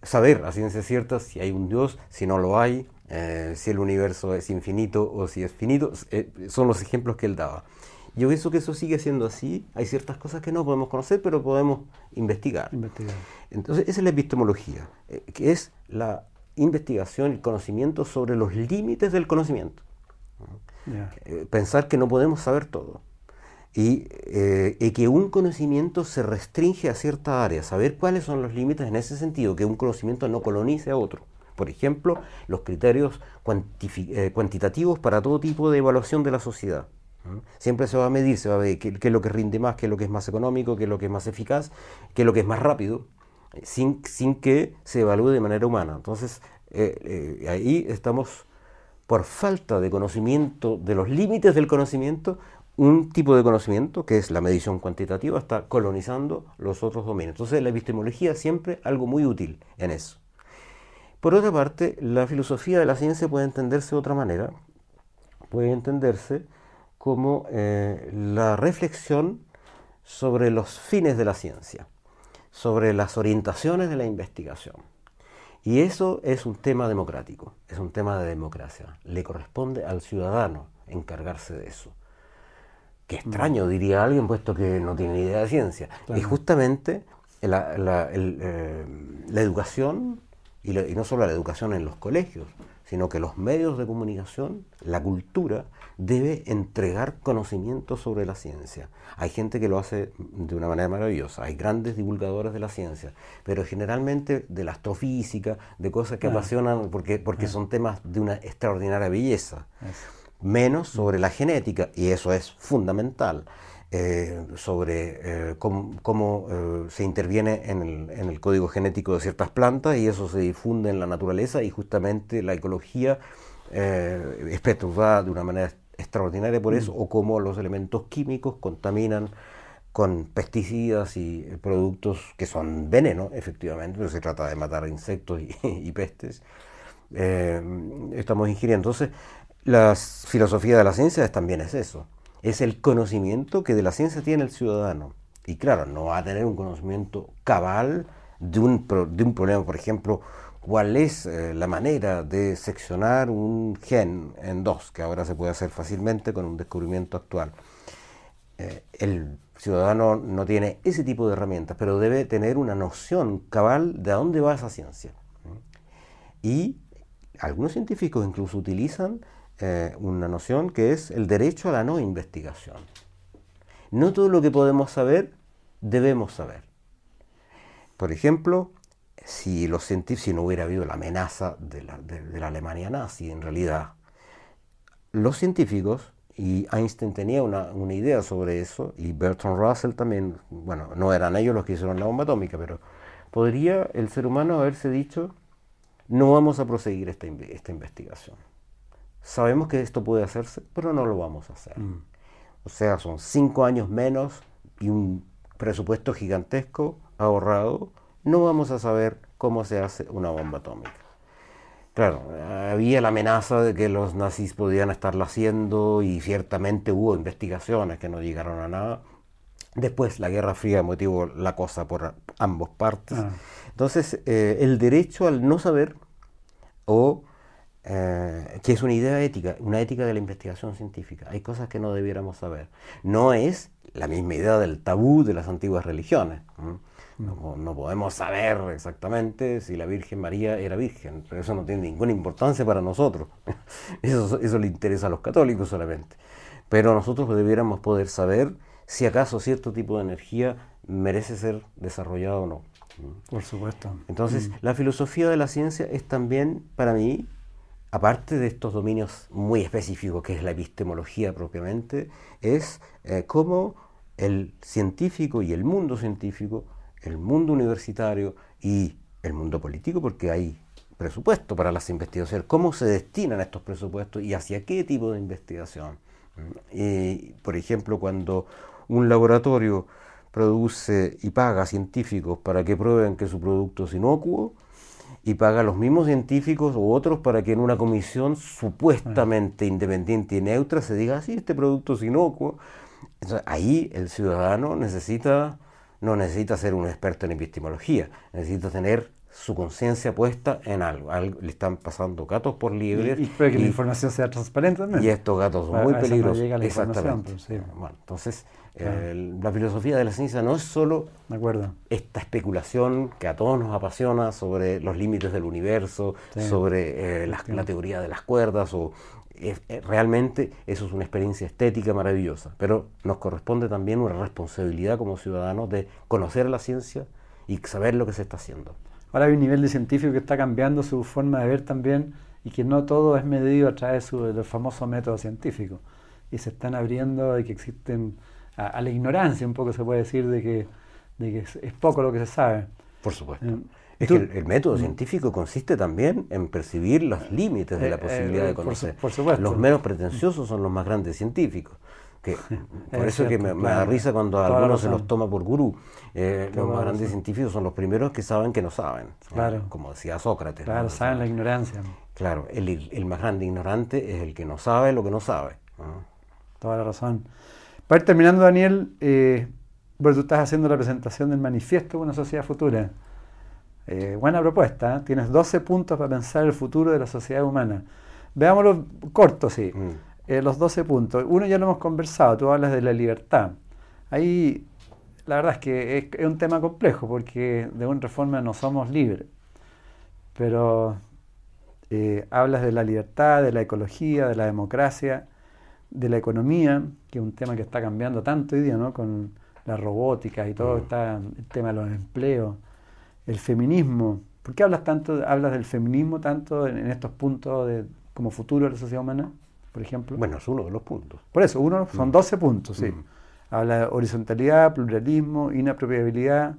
saber a ciencia cierta si hay un Dios, si no lo hay, eh, si el universo es infinito o si es finito, eh, son los ejemplos que él daba. Yo pienso que eso sigue siendo así, hay ciertas cosas que no podemos conocer, pero podemos investigar. investigar. Entonces, esa es la epistemología, eh, que es la investigación, el conocimiento sobre los límites del conocimiento. pensar que no podemos saber todo eh, y, que un conocimiento se restringe a cierta área, saber cuáles son los límites en ese sentido, que un conocimiento no colonice a otro. Por ejemplo, los criterios eh, cuantitativos para todo tipo de evaluación de la sociedad. Siempre se va a medir, se va a ver qué, es lo que rinde más, qué es lo que es más económico, qué es lo que es más eficaz, qué es lo que es más rápido, sin, sin que se evalúe de manera humana. Entonces, eh, ahí estamos, por falta de conocimiento de los límites del conocimiento, un tipo de conocimiento, que es la medición cuantitativa, está colonizando los otros dominios. Entonces la epistemología siempre algo muy útil en eso. Por otra parte, la filosofía de la ciencia puede entenderse de otra manera, puede entenderse como eh, la reflexión sobre los fines de la ciencia, sobre las orientaciones de la investigación. Y eso es un tema democrático, es un tema de democracia. Le corresponde al ciudadano encargarse de eso. Qué extraño, diría alguien, puesto que no tiene ni idea de ciencia. Y justamente la, eh, educación, y, y no solo la educación en los colegios, sino que los medios de comunicación, la cultura, debe entregar conocimiento sobre la ciencia. Hay gente que lo hace de una manera maravillosa, hay grandes divulgadores de la ciencia, pero generalmente de la astrofísica, de cosas que apasionan porque, porque son temas de una extraordinaria belleza. Menos sobre la genética, y eso es fundamental. Eh, sobre eh, cómo, eh, se interviene en el, en el, código genético de ciertas plantas y eso se difunde en la naturaleza y justamente la ecología es perturbada de una manera extraordinaria por eso, mm. o cómo los elementos químicos contaminan con pesticidas y productos que son veneno, efectivamente, pero se trata de matar insectos y, [laughs] pestes. estamos ingiriendo. Entonces, la filosofía de la ciencia también es eso es el conocimiento que de la ciencia tiene el ciudadano. Y claro, no va a tener un conocimiento cabal de un, de un problema, por ejemplo, cuál es eh, la manera de seccionar un gen en dos, que ahora se puede hacer fácilmente con un descubrimiento actual. Eh, el ciudadano no tiene ese tipo de herramientas, pero debe tener una noción cabal de dónde va esa ciencia. Y algunos científicos incluso utilizan eh, una noción que es el derecho a la no investigación. No todo lo que podemos saber debemos saber. Por ejemplo, si los si no hubiera habido la amenaza de la, Alemania nazi, en realidad, los científicos, y Einstein tenía una, una, idea sobre eso, y Bertrand Russell también, bueno, no eran ellos los que hicieron la bomba atómica, pero podría el ser humano haberse dicho, no vamos a proseguir esta, esta investigación. Sabemos que esto puede hacerse, pero no lo vamos a hacer. Mm. O sea, son cinco años menos y un presupuesto gigantesco ahorrado. No vamos a saber cómo se hace una bomba atómica. Claro, había la amenaza de que los nazis podían estarlo haciendo y ciertamente hubo investigaciones que no llegaron a nada. Después la Guerra Fría motivó la cosa por ambos partes. Ah. Entonces, eh, el derecho al no saber o eh, que es una idea ética, una ética de la investigación científica. Hay cosas que no debiéramos saber. No es la misma idea del tabú de las antiguas religiones. No, podemos saber exactamente si la Virgen María era virgen, pero eso no tiene ninguna importancia para nosotros. [laughs] Eso, eso le interesa a los católicos solamente. Pero nosotros debiéramos poder saber si acaso cierto tipo de energía merece ser desarrollado o no. Por supuesto. Entonces, mm. la filosofía de la ciencia es también, para mí, aparte de estos dominios muy específicos que es la epistemología propiamente, es eh, cómo el científico y el mundo científico, el mundo universitario y el mundo político, porque hay presupuesto para las investigaciones, cómo se destinan estos presupuestos y hacia qué tipo de investigación. Por ejemplo, cuando un laboratorio produce y paga científicos para que prueben que su producto es inocuo, y paga a los mismos científicos u otros para que en una comisión supuestamente independiente y neutra se diga, sí, este producto es inocuo. ahí el ciudadano necesita, no necesita ser un experto en epistemología, necesita tener su conciencia puesta en algo. le están pasando gatos por liebres. Y, y que la información sea transparente también. Y estos gatos son muy peligrosos. Exactamente. Pues, bueno, entonces, la filosofía de la ciencia no es solo esta especulación que a todos nos apasiona sobre los límites del universo, sobre eh, la, teoría de las cuerdas, o eh, realmente eso es una experiencia estética maravillosa, pero nos corresponde también una responsabilidad como ciudadanos de conocer la ciencia y saber lo que se está haciendo. Ahora hay un nivel de científico que está cambiando su forma de ver también y que no todo es medido a través del famoso método científico. Y se están abriendo y que existen a, la ignorancia, un poco se puede decir, de que, de que es, poco lo que se sabe. Por supuesto. Eh, es que el, método mm. científico consiste también en percibir los límites de la eh, posibilidad de eh, conocer. Por, supuesto. Los menos pretenciosos son los más grandes científicos. Que, [laughs] por eso que me, da risa cuando a algunos se los toma por gurú. los más grandes científicos son los primeros que saben que no saben. Claro. Como decía Sócrates. Claro, saben la ignorancia. Claro, el, más grande ignorante es el que no sabe lo que no sabe. Toda la razón. Para ir terminando, Daniel, eh, bueno, tú estás haciendo la presentación del manifiesto de una sociedad futura. Eh, buena propuesta, ¿eh? tienes 12 puntos para pensar el futuro de la sociedad humana. Veámoslo corto, sí. Mm. Eh, los 12 puntos. Uno ya lo hemos conversado, tú hablas de la libertad. Ahí la verdad es que es, un tema complejo porque de una reforma no somos libres. Pero hablas de la libertad, de la ecología, de la democracia, de la economía, que es un tema que está cambiando tanto hoy día, ¿no? Con la robótica y todo, mm. está el tema de los empleos, el feminismo. ¿Por qué hablas tanto, hablas del feminismo tanto en, estos puntos de, como futuro de la sociedad humana, por ejemplo? Bueno, es uno de los puntos. Por eso, uno son 12 mm. puntos, sí. Mm. Habla de horizontalidad, pluralismo, inapropiabilidad,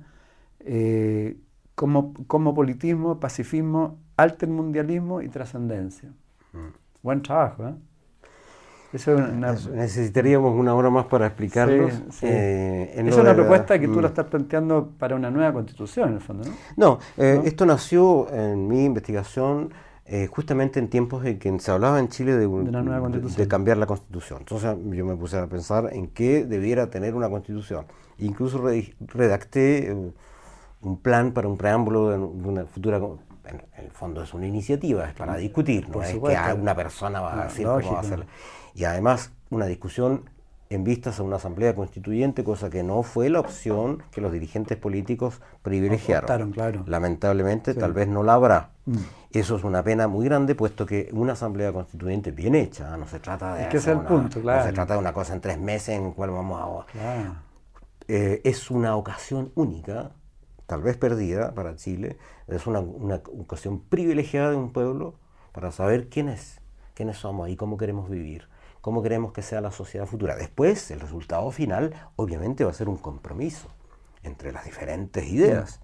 eh, como, politismo, pacifismo, altermundialismo y trascendencia. Buen trabajo, ¿eh? Necesitaríamos una hora más para explicarlo. Eh, es una propuesta que tú lo mm. estás planteando para una nueva constitución, en el fondo, ¿no? No, eh, esto nació en mi investigación eh, justamente en tiempos en que se hablaba en Chile de, de, cambiar la constitución. Entonces yo me puse a pensar en qué debiera tener una constitución. Incluso redacté un plan para un preámbulo de una futura en el fondo es una iniciativa, es para discutir, no es que una persona va a decir cómo va a hacerlo y además una discusión en vistas a una asamblea constituyente, cosa que no fue la opción que los dirigentes políticos privilegiaron. Lamentablemente, tal vez no la habrá. Mm. Eso es una pena muy grande, puesto que una asamblea constituyente bien hecha, no se trata de... Es que es el punto, claro. No se trata de una cosa en tres meses en la cual vamos a... Eh, es una ocasión única, tal vez perdida para Chile, es una, una ocasión privilegiada de un pueblo para saber quién es, quiénes somos y cómo queremos vivir cómo queremos que sea la sociedad futura. Después, el resultado final obviamente va a ser un compromiso entre las diferentes ideas.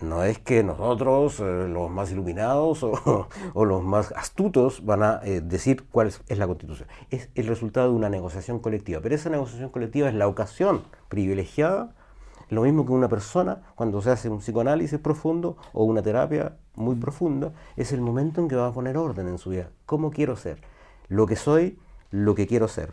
No es que nosotros, eh, los más iluminados o, [laughs] los más astutos, van a eh, decir cuál es, la constitución. Es el resultado de una negociación colectiva. Pero esa negociación colectiva es la ocasión privilegiada, lo mismo que una persona cuando se hace un psicoanálisis profundo o una terapia muy profunda, es el momento en que va a poner orden en su vida. ¿Cómo quiero ser? Lo que soy lo que quiero ser.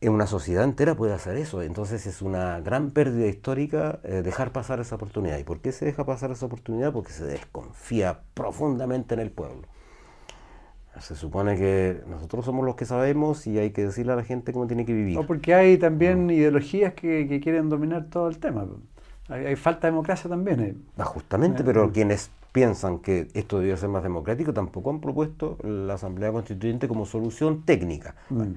En una sociedad entera puede hacer eso, entonces es una gran pérdida histórica eh, dejar pasar esa oportunidad. ¿Y por qué se deja pasar esa oportunidad? Porque se desconfía profundamente en el pueblo. Se supone que nosotros somos los que sabemos y hay que decirle a la gente cómo tiene que vivir. No, porque hay también ideologías que, quieren dominar todo el tema. Hay, falta de democracia también. Eh. Ah, justamente, pero eh, quienes piensan que esto debería ser más democrático, tampoco han propuesto la Asamblea Constituyente como solución técnica. Mm.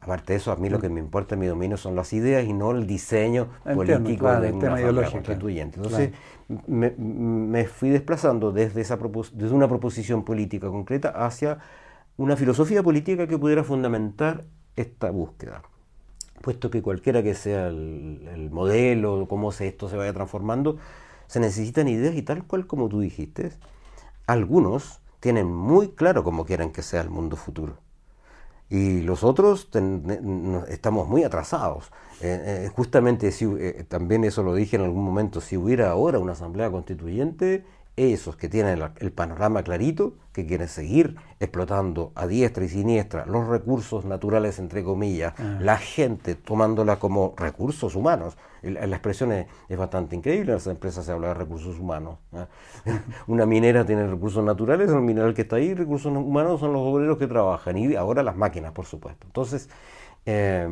aparte de eso, a mí lo mm. que me importa en mi dominio son las ideas y no el diseño político de una Asamblea Constituyente. Entonces, me, fui desplazando desde, esa desde una proposición política concreta hacia una filosofía política que pudiera fundamentar esta búsqueda puesto que cualquiera que sea el, el modelo, cómo se, esto se vaya transformando, se necesitan ideas y tal cual como tú dijiste, algunos tienen muy claro cómo quieren que sea el mundo futuro. Y los otros estamos muy atrasados. Eh, eh, justamente si, eh, también eso lo dije en algún momento, si hubiera ahora una asamblea constituyente, esos que tienen el, panorama clarito, que quieren seguir explotando a diestra y siniestra los recursos naturales, entre comillas, ah. la gente tomándola como recursos humanos. La, expresión es, bastante increíble, en las empresas se habla de recursos humanos. [laughs] Una minera tiene recursos naturales, el mineral que está ahí, recursos humanos son los obreros que trabajan y ahora las máquinas, por supuesto. Entonces, eh,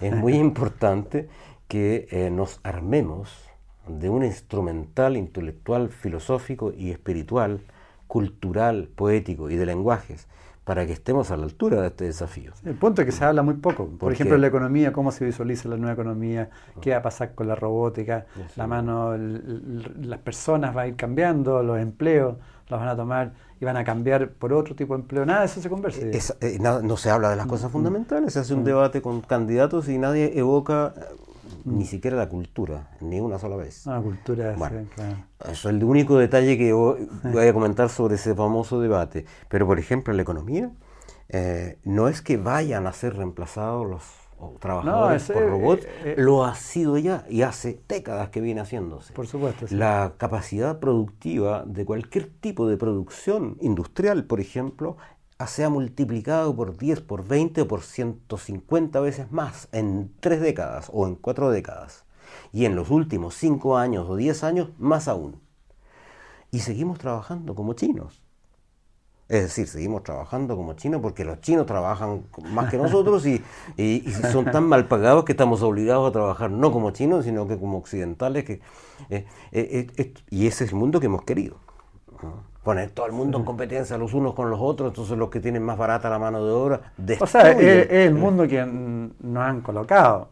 es muy [laughs] importante que eh, nos armemos de un instrumental intelectual, filosófico y espiritual, cultural, poético y de lenguajes, para que estemos a la altura de este desafío. El punto es que se habla muy poco. Por, ejemplo, la economía, cómo se visualiza la nueva economía, qué va a pasar con la robótica, la mano, las personas van a ir cambiando, los empleos los van a tomar y van a cambiar por otro tipo de empleo. Nada de eso se conversa. Eh, no se habla de las cosas mm. fundamentales, se hace un mm. debate con candidatos y nadie evoca ni siquiera la cultura, ni una sola vez. Ah, cultura, bueno, Eso es el único detalle que [laughs] voy a comentar sobre ese famoso debate. Pero, por ejemplo, en la economía, eh, no es que vayan a ser reemplazados los trabajadores por robots, lo ha sido ya y hace décadas que viene haciéndose. Por supuesto. La capacidad productiva de cualquier tipo de producción industrial, por ejemplo, se ha multiplicado por 10, por 20 o por 150 veces más en tres décadas o en cuatro décadas. Y en los últimos cinco años o 10 años, más aún. Y seguimos trabajando como chinos. Es decir, seguimos trabajando como chinos porque los chinos trabajan más que nosotros y, son tan mal pagados que estamos obligados a trabajar no como chinos, sino que como occidentales. Que, eh, eh, eh, y ese es el mundo que hemos querido. Poner todo el mundo en competencia los unos con los otros, entonces los que tienen más barata la mano de obra. O sea, es el mundo que nos han colocado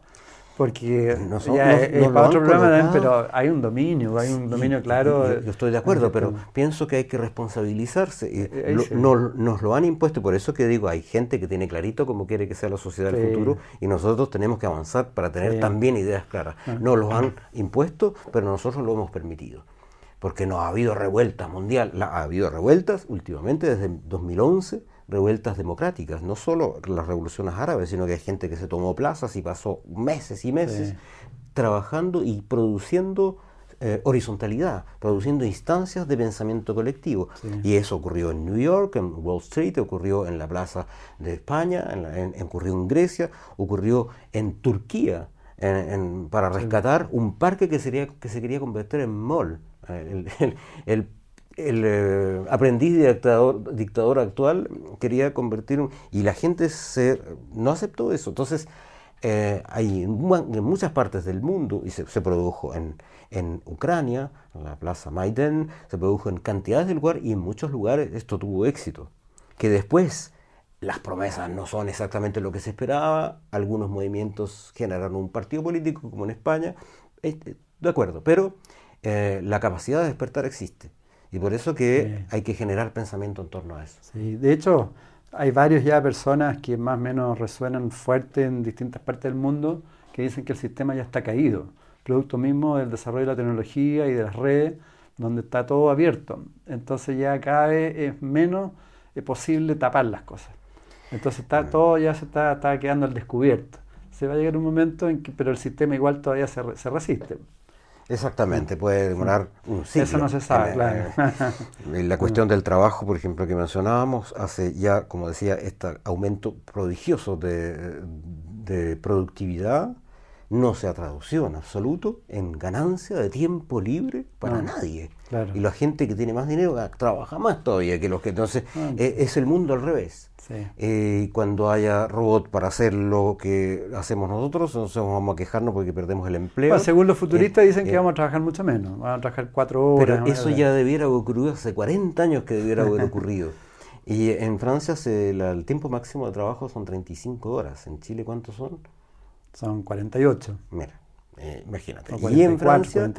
porque no ya es, para otro programa también, pero hay un dominio, hay un dominio claro. Yo, estoy de acuerdo, pero pienso que hay que responsabilizarse. Eh, nos lo han impuesto, por eso que digo, hay gente que tiene clarito cómo quiere que sea la sociedad del futuro y nosotros tenemos que avanzar para tener también ideas claras. Ah. Nos lo han impuesto, pero nosotros lo hemos permitido. Porque no ha habido revueltas mundial, ha habido revueltas últimamente desde 2011 revueltas democráticas, no solo las revoluciones árabes, sino que hay gente que se tomó plazas y pasó meses y meses trabajando y produciendo eh, horizontalidad, produciendo instancias de pensamiento colectivo. Y eso ocurrió en New York, en Wall Street, ocurrió en la Plaza de España, en ocurrió en Grecia, ocurrió en Turquía, para rescatar un parque que, sería, que se quería convertir en mall. El, el, el eh, aprendiz dictador, dictador actual quería convertir y la gente no aceptó eso. Entonces, eh, hay en, muchas partes del mundo, y se, produjo en, en, Ucrania, en la plaza Maidan, se produjo en cantidades de lugares y en muchos lugares esto tuvo éxito. Que después las promesas no son exactamente lo que se esperaba, algunos movimientos generaron un partido político como en España, este, de acuerdo, pero eh, la capacidad de despertar existe. Y por eso que hay que generar pensamiento en torno a eso. Sí, de hecho, hay varios ya personas que más o menos resuenan fuerte en distintas partes del mundo que dicen que el sistema ya está caído, producto mismo del desarrollo de la tecnología y de las redes, donde está todo abierto. Entonces ya cada vez es menos posible tapar las cosas. Entonces está, todo ya se está, está, quedando al descubierto. Se va a llegar un momento en que, pero el sistema igual todavía se, se resiste. Exactamente, puede demorar un siglo. Eso no se sabe, claro. [laughs] la cuestión del trabajo, por ejemplo, que mencionábamos, hace ya, como decía, este aumento prodigioso de, de productividad no se ha traducido en absoluto en ganancia de tiempo libre para nadie. Y la gente que tiene más dinero trabaja más todavía que los que entonces ah. e, es el mundo al revés. Eh, cuando haya robot para hacer lo que hacemos nosotros, entonces vamos a quejarnos porque perdemos el empleo. según los futuristas eh, dicen que eh, vamos a trabajar mucho menos, vamos a trabajar cuatro horas. Pero eso ya debiera haber ocurrido hace 40 años que debiera haber [laughs] ocurrido. y en Francia el tiempo máximo de trabajo son 35 horas. ¿En Chile cuántos son? Son 48. Mira, eh, imagínate. y en Francia,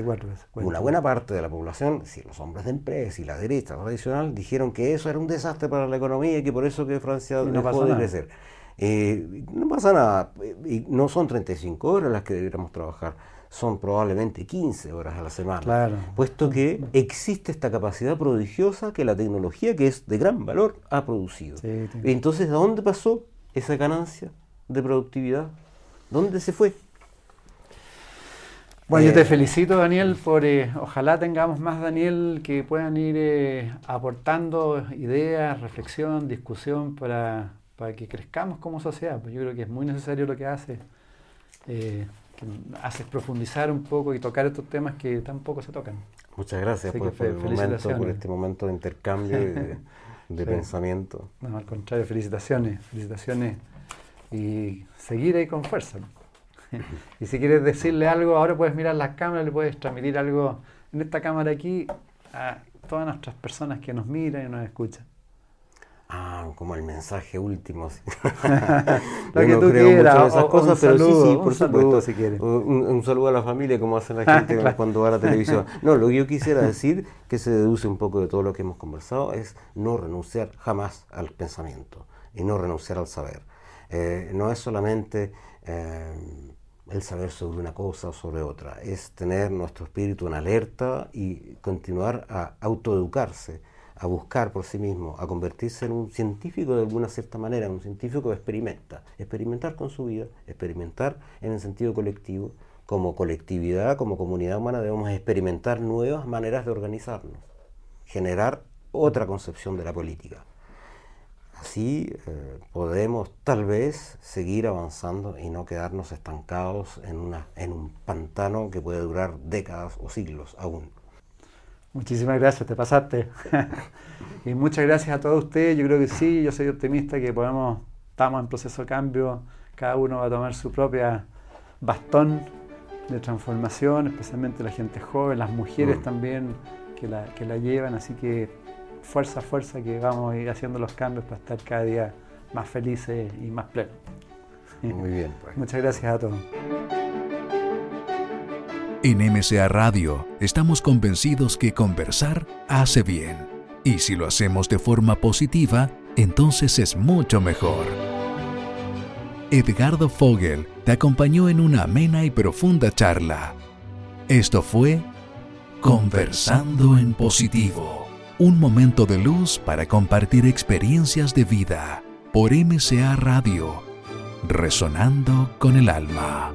una buena parte de la población, si los hombres de empresa y la derecha tradicional, dijeron que eso era un desastre para la economía y que por eso que Francia no dejó de crecer. Eh, no pasa nada. Y no son 35 horas las que deberíamos trabajar, son probablemente 15 horas a la semana. Puesto que existe esta capacidad prodigiosa que la tecnología, que es de gran valor, ha producido. Entonces, ¿a dónde pasó esa ganancia de productividad? ¿Dónde se fue? Bueno, yo te eh, felicito, Daniel, por eh, ojalá tengamos más, Daniel, que puedan ir eh, aportando ideas, reflexión, discusión para, que crezcamos como sociedad. Pues yo creo que es muy necesario lo que hace, que haces profundizar un poco y tocar estos temas que tampoco se tocan. Muchas gracias por, momento, por, este momento de intercambio y de, [laughs] pensamiento. No, al contrario, felicitaciones, felicitaciones y seguir ahí con fuerza. y si quieres decirle algo, ahora puedes mirar las cámaras, le puedes transmitir algo en esta cámara aquí a todas nuestras personas que nos miran y nos escuchan. Ah, como el mensaje último. [laughs] Lo que tú quieras, esas cosas, pero sí, sí, por supuesto. si quieres. Un, saludo a la familia, como hace la [laughs] gente cuando va a la [laughs] televisión. No, lo que yo quisiera decir, que se deduce un poco de todo lo que hemos conversado, es no renunciar jamás al pensamiento y no renunciar al saber. Eh, no es solamente eh, el saber sobre una cosa o sobre otra, es tener nuestro espíritu en alerta y continuar a autoeducarse, a buscar por sí mismo, a convertirse en un científico de alguna cierta manera, un científico que experimenta, experimentar con su vida, experimentar en el sentido colectivo, como colectividad, como comunidad humana debemos experimentar nuevas maneras de organizarnos, generar otra concepción de la política. Así eh, podemos tal vez seguir avanzando y no quedarnos estancados en, una, en un pantano que puede durar décadas o siglos aún. Muchísimas gracias, te pasaste. [laughs] y muchas gracias a todos ustedes. Yo creo que sí, yo soy optimista que podemos, estamos en proceso de cambio. Cada uno va a tomar su propia bastón de transformación, especialmente la gente joven, las mujeres mm. también que la, que la llevan. Así que fuerza, fuerza que vamos a ir haciendo los cambios para estar cada día más felices y más plenos. Muy bien. Pues. Muchas gracias a todos. En MCA Radio estamos convencidos que conversar hace bien. Y si lo hacemos de forma positiva, entonces es mucho mejor. Edgardo Fogel te acompañó en una amena y profunda charla. Esto fue Conversando en Positivo un momento de luz para compartir experiencias de vida por MCA Radio, resonando con el alma.